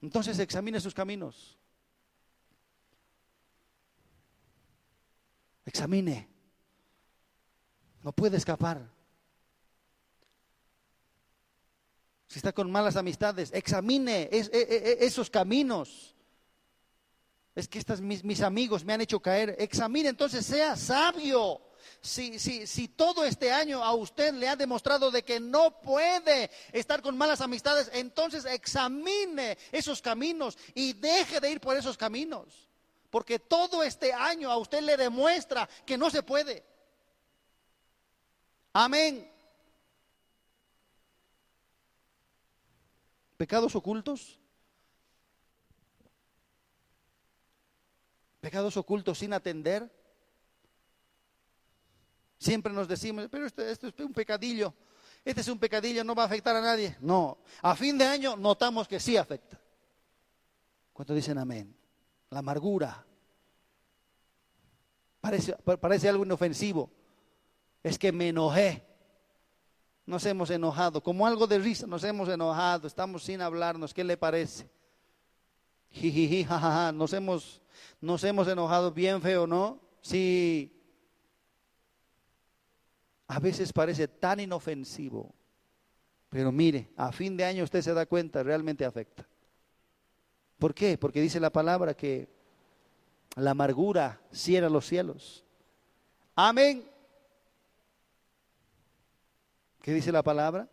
Entonces examine sus caminos. Examine. No puede escapar. Si está con malas amistades, examine e, e, e, esos caminos. Es que estas, mis, mis, amigos me han hecho caer. Examine entonces, sea sabio. Si, si, si todo este año a usted le ha demostrado de que no puede estar con malas amistades, entonces examine esos caminos y deje de ir por esos caminos. Porque todo este año a usted le demuestra que no se puede. Amén. ¿Pecados ocultos? ¿Pecados ocultos sin atender? Siempre nos decimos, pero esto, es un pecadillo, este es un pecadillo, no va a afectar a nadie. No, a fin de año notamos que sí afecta. ¿Cuántos dicen amén? La amargura. Parece, parece algo inofensivo. Es que me enojé nos hemos enojado, como algo de risa, nos hemos enojado, estamos sin hablarnos, ¿qué le parece? Jijiji, jajaja, nos hemos, nos hemos enojado bien feo, ¿no? Sí. A veces parece tan inofensivo, pero mire, a fin de año usted se da cuenta, realmente afecta. ¿Por qué? Porque dice la palabra que la amargura cierra los cielos. Amén. ¿Qué dice la palabra?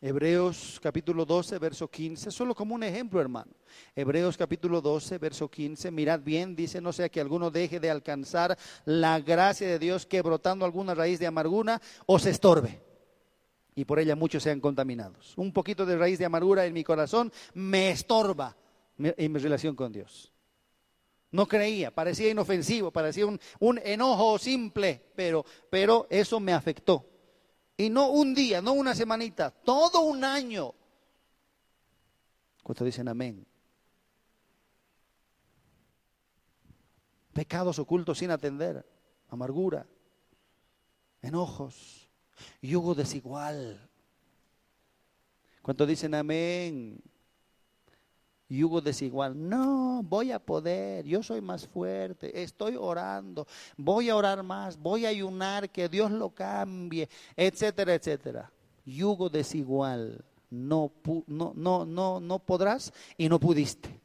Hebreos capítulo 12, verso 15, solo como un ejemplo, hermano. Hebreos capítulo 12, verso 15, mirad bien, dice, no sea que alguno deje de alcanzar la gracia de Dios que brotando alguna raíz de amargura os estorbe. Y por ella muchos sean contaminados. Un poquito de raíz de amargura en mi corazón me estorba en mi relación con Dios. No creía, parecía inofensivo, parecía un, un enojo simple, pero, pero eso me afectó. Y no un día, no una semanita, todo un año. ¿Cuántos dicen amén? Pecados ocultos sin atender, amargura, enojos, yugo desigual. ¿Cuántos dicen amén? Yugo desigual. No, voy a poder, yo soy más fuerte, estoy orando, voy a orar más, voy a ayunar, que Dios lo cambie, etcétera, etcétera. Yugo desigual, no, no, no, no, no podrás y no pudiste.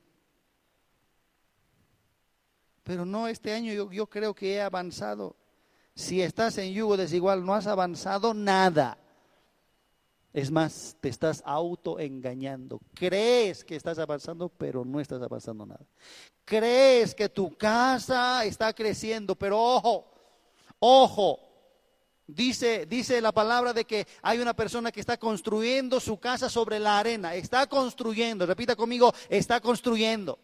Pero no, este año yo, yo creo que he avanzado. Si estás en yugo desigual, no has avanzado nada. Es más, te estás autoengañando. Crees que estás avanzando, pero no estás avanzando nada. Crees que tu casa está creciendo, pero ojo, ojo. Dice, dice la palabra de que hay una persona que está construyendo su casa sobre la arena. Está construyendo, repita conmigo, está construyendo.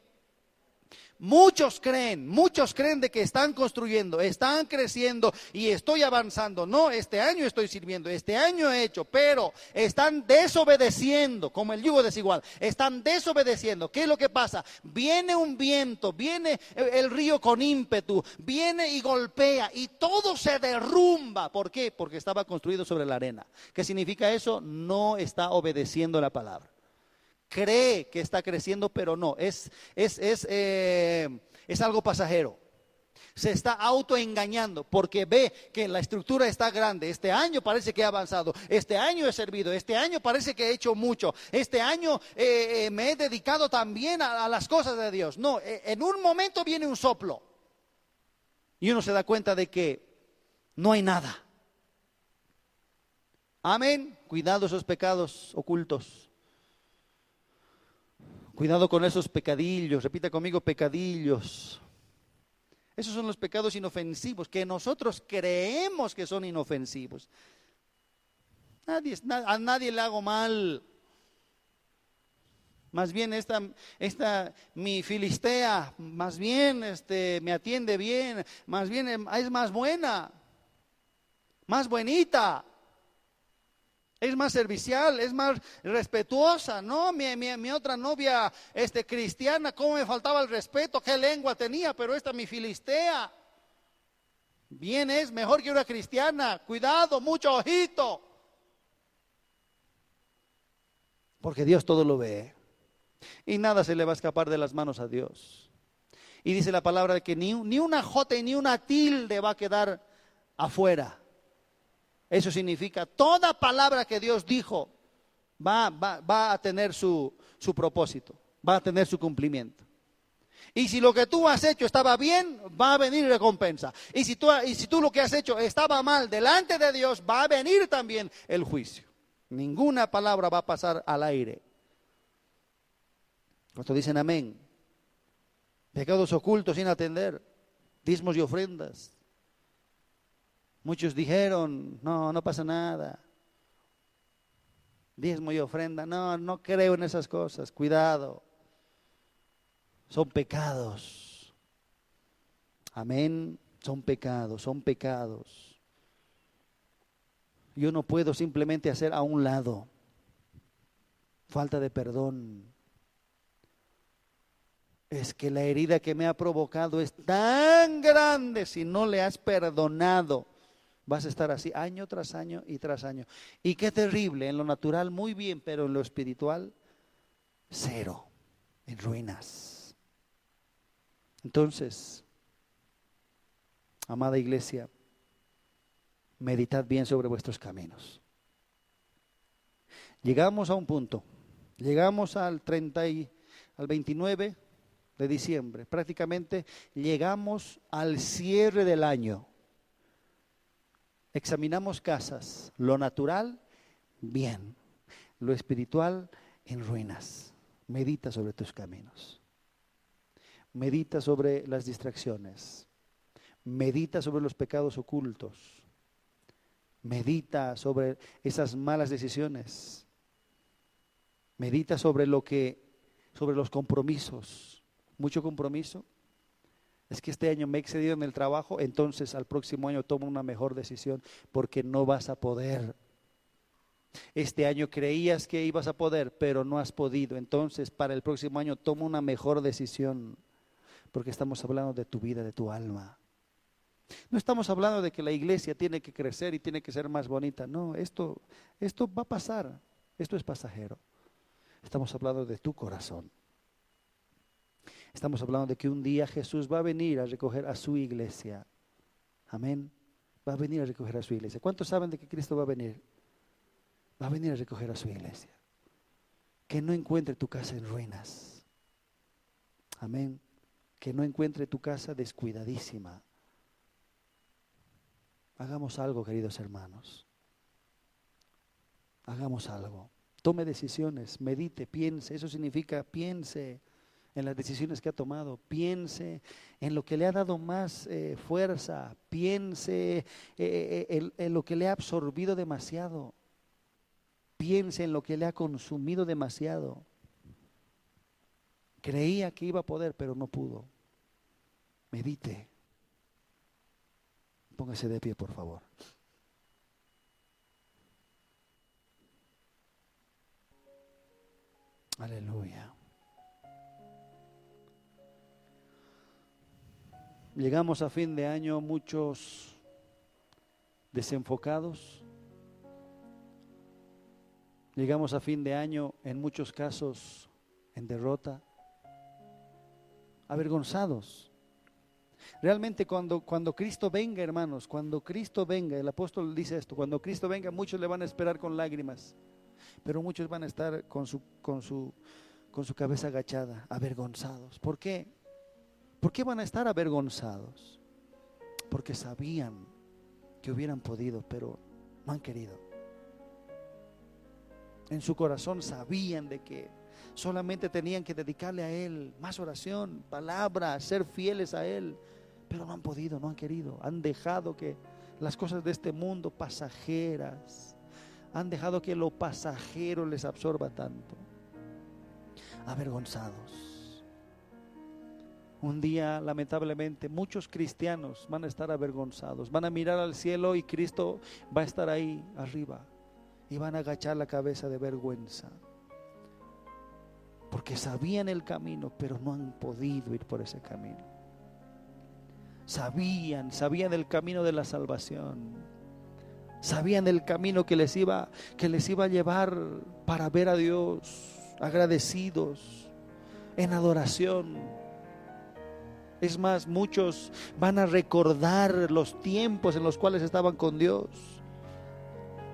Muchos creen, muchos creen de que están construyendo, están creciendo y estoy avanzando. No, este año estoy sirviendo, este año he hecho, pero están desobedeciendo, como el yugo desigual, están desobedeciendo. ¿Qué es lo que pasa? Viene un viento, viene el río con ímpetu, viene y golpea y todo se derrumba. ¿Por qué? Porque estaba construido sobre la arena. ¿Qué significa eso? No está obedeciendo la palabra cree que está creciendo, pero no, es, es, es, eh, es algo pasajero. Se está autoengañando porque ve que la estructura está grande. Este año parece que ha avanzado. Este año he servido. Este año parece que he hecho mucho. Este año eh, eh, me he dedicado también a, a, las cosas de Dios. No, en un momento viene un soplo. Y uno se da cuenta de que no hay nada. Amén. Cuidado esos pecados ocultos. Cuidado con esos pecadillos, repita conmigo pecadillos. Esos son los pecados inofensivos que nosotros creemos que son inofensivos. Nadie, a nadie le hago mal. Más bien esta, esta mi filistea, más bien este, me atiende bien, más bien es más buena, más buenita es más servicial, es más respetuosa. No, mi, otra novia este, cristiana, cómo me faltaba el respeto, qué lengua tenía, pero esta mi filistea. Bien es, mejor que una cristiana. Cuidado, mucho ojito. Porque Dios todo lo ve. Y nada se le va a escapar de las manos a Dios. Y dice la palabra de que ni, ni una jote ni una tilde va a quedar afuera. Eso significa, toda palabra que Dios dijo va, va, a tener su, su propósito, va a tener su cumplimiento. Y si lo que tú has hecho estaba bien, va a venir recompensa. Y si, tú, y si tú lo que has hecho estaba mal delante de Dios, va a venir también el juicio. Ninguna palabra va a pasar al aire. Cuando dicen amén, pecados ocultos sin atender, dismos y ofrendas, Muchos dijeron, no, no pasa nada. Diezmo y ofrenda, no, no creo en esas cosas, cuidado. Son pecados. Amén, son pecados, son pecados. Yo no puedo simplemente hacer a un lado. Falta de perdón. Es que la herida que me ha provocado es tan grande si no le has perdonado Vas a estar así año tras año y tras año. Y qué terrible, en lo natural muy bien, pero en lo espiritual cero, en ruinas. Entonces, amada iglesia, meditad bien sobre vuestros caminos. Llegamos a un punto, llegamos al 30 y al 29 de diciembre, prácticamente llegamos al cierre del año. Examinamos casas, lo natural, bien, lo espiritual, en ruinas. Medita sobre tus caminos. Medita sobre las distracciones. Medita sobre los pecados ocultos. Medita sobre esas malas decisiones. Medita sobre lo que sobre los compromisos. Mucho compromiso, es que este año me he excedido en el trabajo, entonces al próximo año toma una mejor decisión porque no vas a poder. Este año creías que ibas a poder, pero no has podido. Entonces para el próximo año toma una mejor decisión porque estamos hablando de tu vida, de tu alma. No estamos hablando de que la iglesia tiene que crecer y tiene que ser más bonita. No, esto, esto va a pasar. Esto es pasajero. Estamos hablando de tu corazón. Estamos hablando de que un día Jesús va a venir a recoger a su iglesia. Amén. Va a venir a recoger a su iglesia. ¿Cuántos saben de que Cristo va a venir? Va a venir a recoger a su iglesia. Que no encuentre tu casa en ruinas. Amén. Que no encuentre tu casa descuidadísima. Hagamos algo, queridos hermanos. Hagamos algo. Tome decisiones, medite, piense. Eso significa piense en las decisiones que ha tomado, piense en lo que le ha dado más eh, fuerza, piense eh, eh, en, lo que le ha absorbido demasiado, piense en lo que le ha consumido demasiado. Creía que iba a poder, pero no pudo. Medite. Póngase de pie, por favor. Aleluya. Llegamos a fin de año muchos desenfocados. Llegamos a fin de año en muchos casos en derrota, avergonzados. Realmente cuando, cuando Cristo venga, hermanos, cuando Cristo venga, el apóstol dice esto, cuando Cristo venga muchos le van a esperar con lágrimas, pero muchos van a estar con su, con su, con su cabeza agachada, avergonzados. ¿Por qué? ¿Por qué van a estar avergonzados? Porque sabían que hubieran podido, pero no han querido. En su corazón sabían de que solamente tenían que dedicarle a Él más oración, palabra, ser fieles a Él, pero no han podido, no han querido. Han dejado que las cosas de este mundo pasajeras, han dejado que lo pasajero les absorba tanto. Avergonzados. Un día, lamentablemente, muchos cristianos van a estar avergonzados, van a mirar al cielo y Cristo va a estar ahí arriba y van a agachar la cabeza de vergüenza. Porque sabían el camino, pero no han podido ir por ese camino. Sabían, sabían el camino de la salvación. Sabían el camino que les iba que les iba a llevar para ver a Dios agradecidos en adoración es más, muchos van a recordar los tiempos en los cuales estaban con Dios,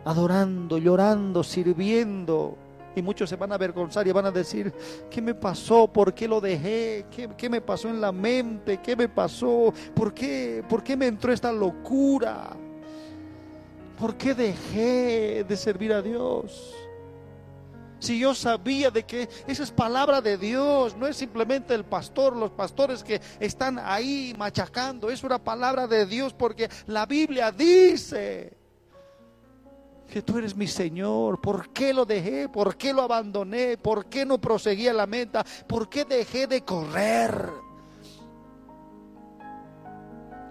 adorando, llorando, sirviendo. Y muchos se van a avergonzar y van a decir, ¿qué me pasó? ¿Por qué lo dejé? ¿Qué, me pasó en la mente? ¿Qué me pasó? ¿Por qué, ¿Por qué me entró esta locura? ¿Por qué dejé de servir a Dios? Si yo sabía de que esa es palabra de Dios, no es simplemente el pastor, los pastores que están ahí machacando, es una palabra de Dios porque la Biblia dice que tú eres mi Señor. ¿Por qué lo dejé? ¿Por qué lo abandoné? ¿Por qué no proseguí a la meta? ¿Por qué dejé de correr?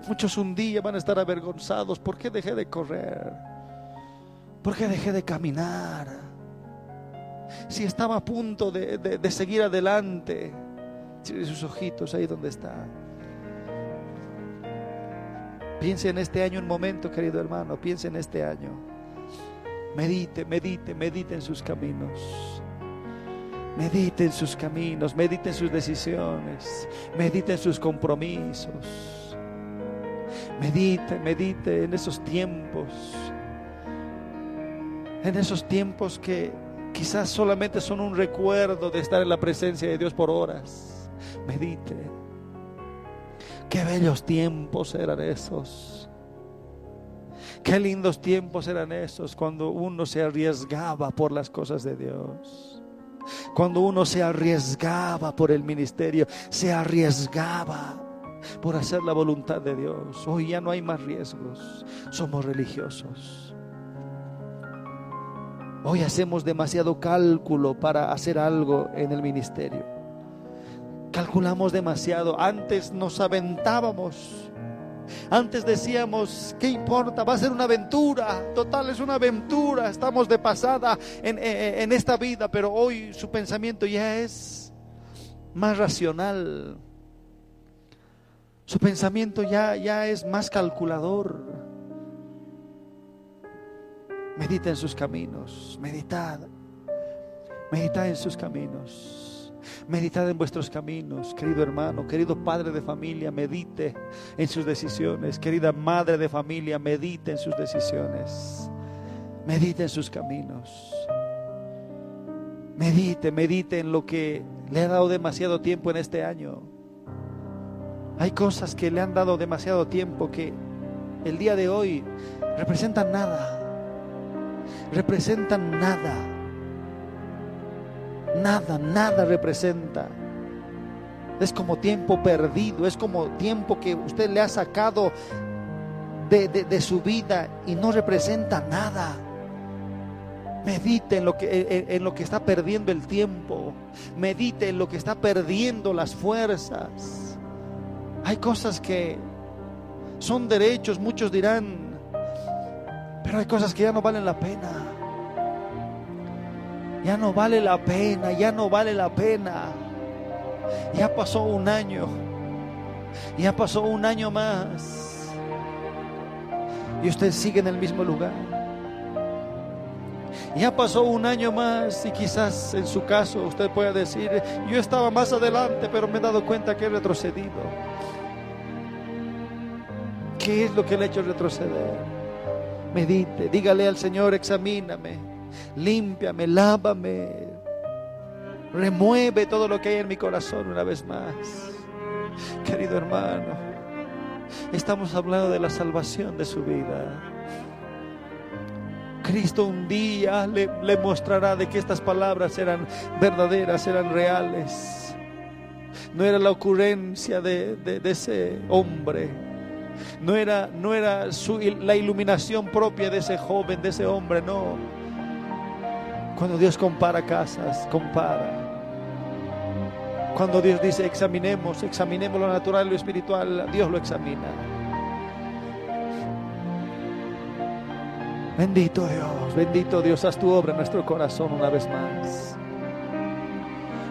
Muchos un día van a estar avergonzados. ¿Por qué dejé de correr? ¿Por qué dejé de caminar? Si estaba a punto de, seguir adelante. Cierre sus ojitos ahí donde está. Piense en este año un momento, querido hermano. Piense en este año. Medite, medite, medite en sus caminos. Medite en sus caminos, medite en sus decisiones, medite en sus compromisos. Medite, medite en esos tiempos. En esos tiempos que quizás solamente son un recuerdo de estar en la presencia de Dios por horas. Medite. Qué bellos tiempos eran esos. Qué lindos tiempos eran esos cuando uno se arriesgaba por las cosas de Dios. Cuando uno se arriesgaba por el ministerio, se arriesgaba por hacer la voluntad de Dios. Hoy ya no hay más riesgos. Somos religiosos. Hoy hacemos demasiado cálculo para hacer algo en el ministerio. Calculamos demasiado. Antes nos aventábamos. Antes decíamos, ¿qué importa? Va a ser una aventura. Total, es una aventura. Estamos de pasada en, en esta vida, pero hoy su pensamiento ya es más racional. Su pensamiento ya, ya es más calculador. Medita en sus caminos, meditad, meditad en sus caminos, meditad en vuestros caminos, querido hermano, querido padre de familia, medite en sus decisiones, querida madre de familia, medite en sus decisiones, medite en sus caminos, medite, medite en lo que le ha dado demasiado tiempo en este año. Hay cosas que le han dado demasiado tiempo que el día de hoy representan nada representan nada. Nada, nada representa. Es como tiempo perdido, es como tiempo que usted le ha sacado de, su vida y no representa nada. Medite en lo, que, en lo que está perdiendo el tiempo. Medite en lo que está perdiendo las fuerzas. Hay cosas que son derechos, muchos dirán, pero hay cosas que ya no valen la pena. Ya no vale la pena, ya no vale la pena. Ya pasó un año, ya pasó un año más. Y usted sigue en el mismo lugar. Ya pasó un año más y quizás en su caso usted pueda decir, yo estaba más adelante, pero me he dado cuenta que he retrocedido. ¿Qué es lo que le ha hecho retroceder? Medite, dígale al Señor, examíname, límpiame, lávame, remueve todo lo que hay en mi corazón una vez más. Querido hermano, estamos hablando de la salvación de su vida. Cristo un día le, mostrará de que estas palabras eran verdaderas, eran reales. No era la ocurrencia de, ese hombre. No era, no era la iluminación propia de ese joven, de ese hombre, no. Cuando Dios compara casas, compara. Cuando Dios dice examinemos, examinemos lo natural y lo espiritual, Dios lo examina. Bendito Dios, bendito Dios, haz tu obra en nuestro corazón una vez más.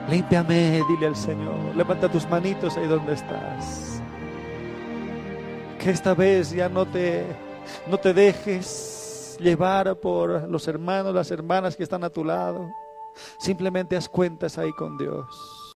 Límpiame, dile al Señor. Levanta tus manitos ahí donde estás. Que esta vez ya no te, no te dejes llevar por los hermanos, las hermanas que están a tu lado. Simplemente haz cuentas ahí con Dios.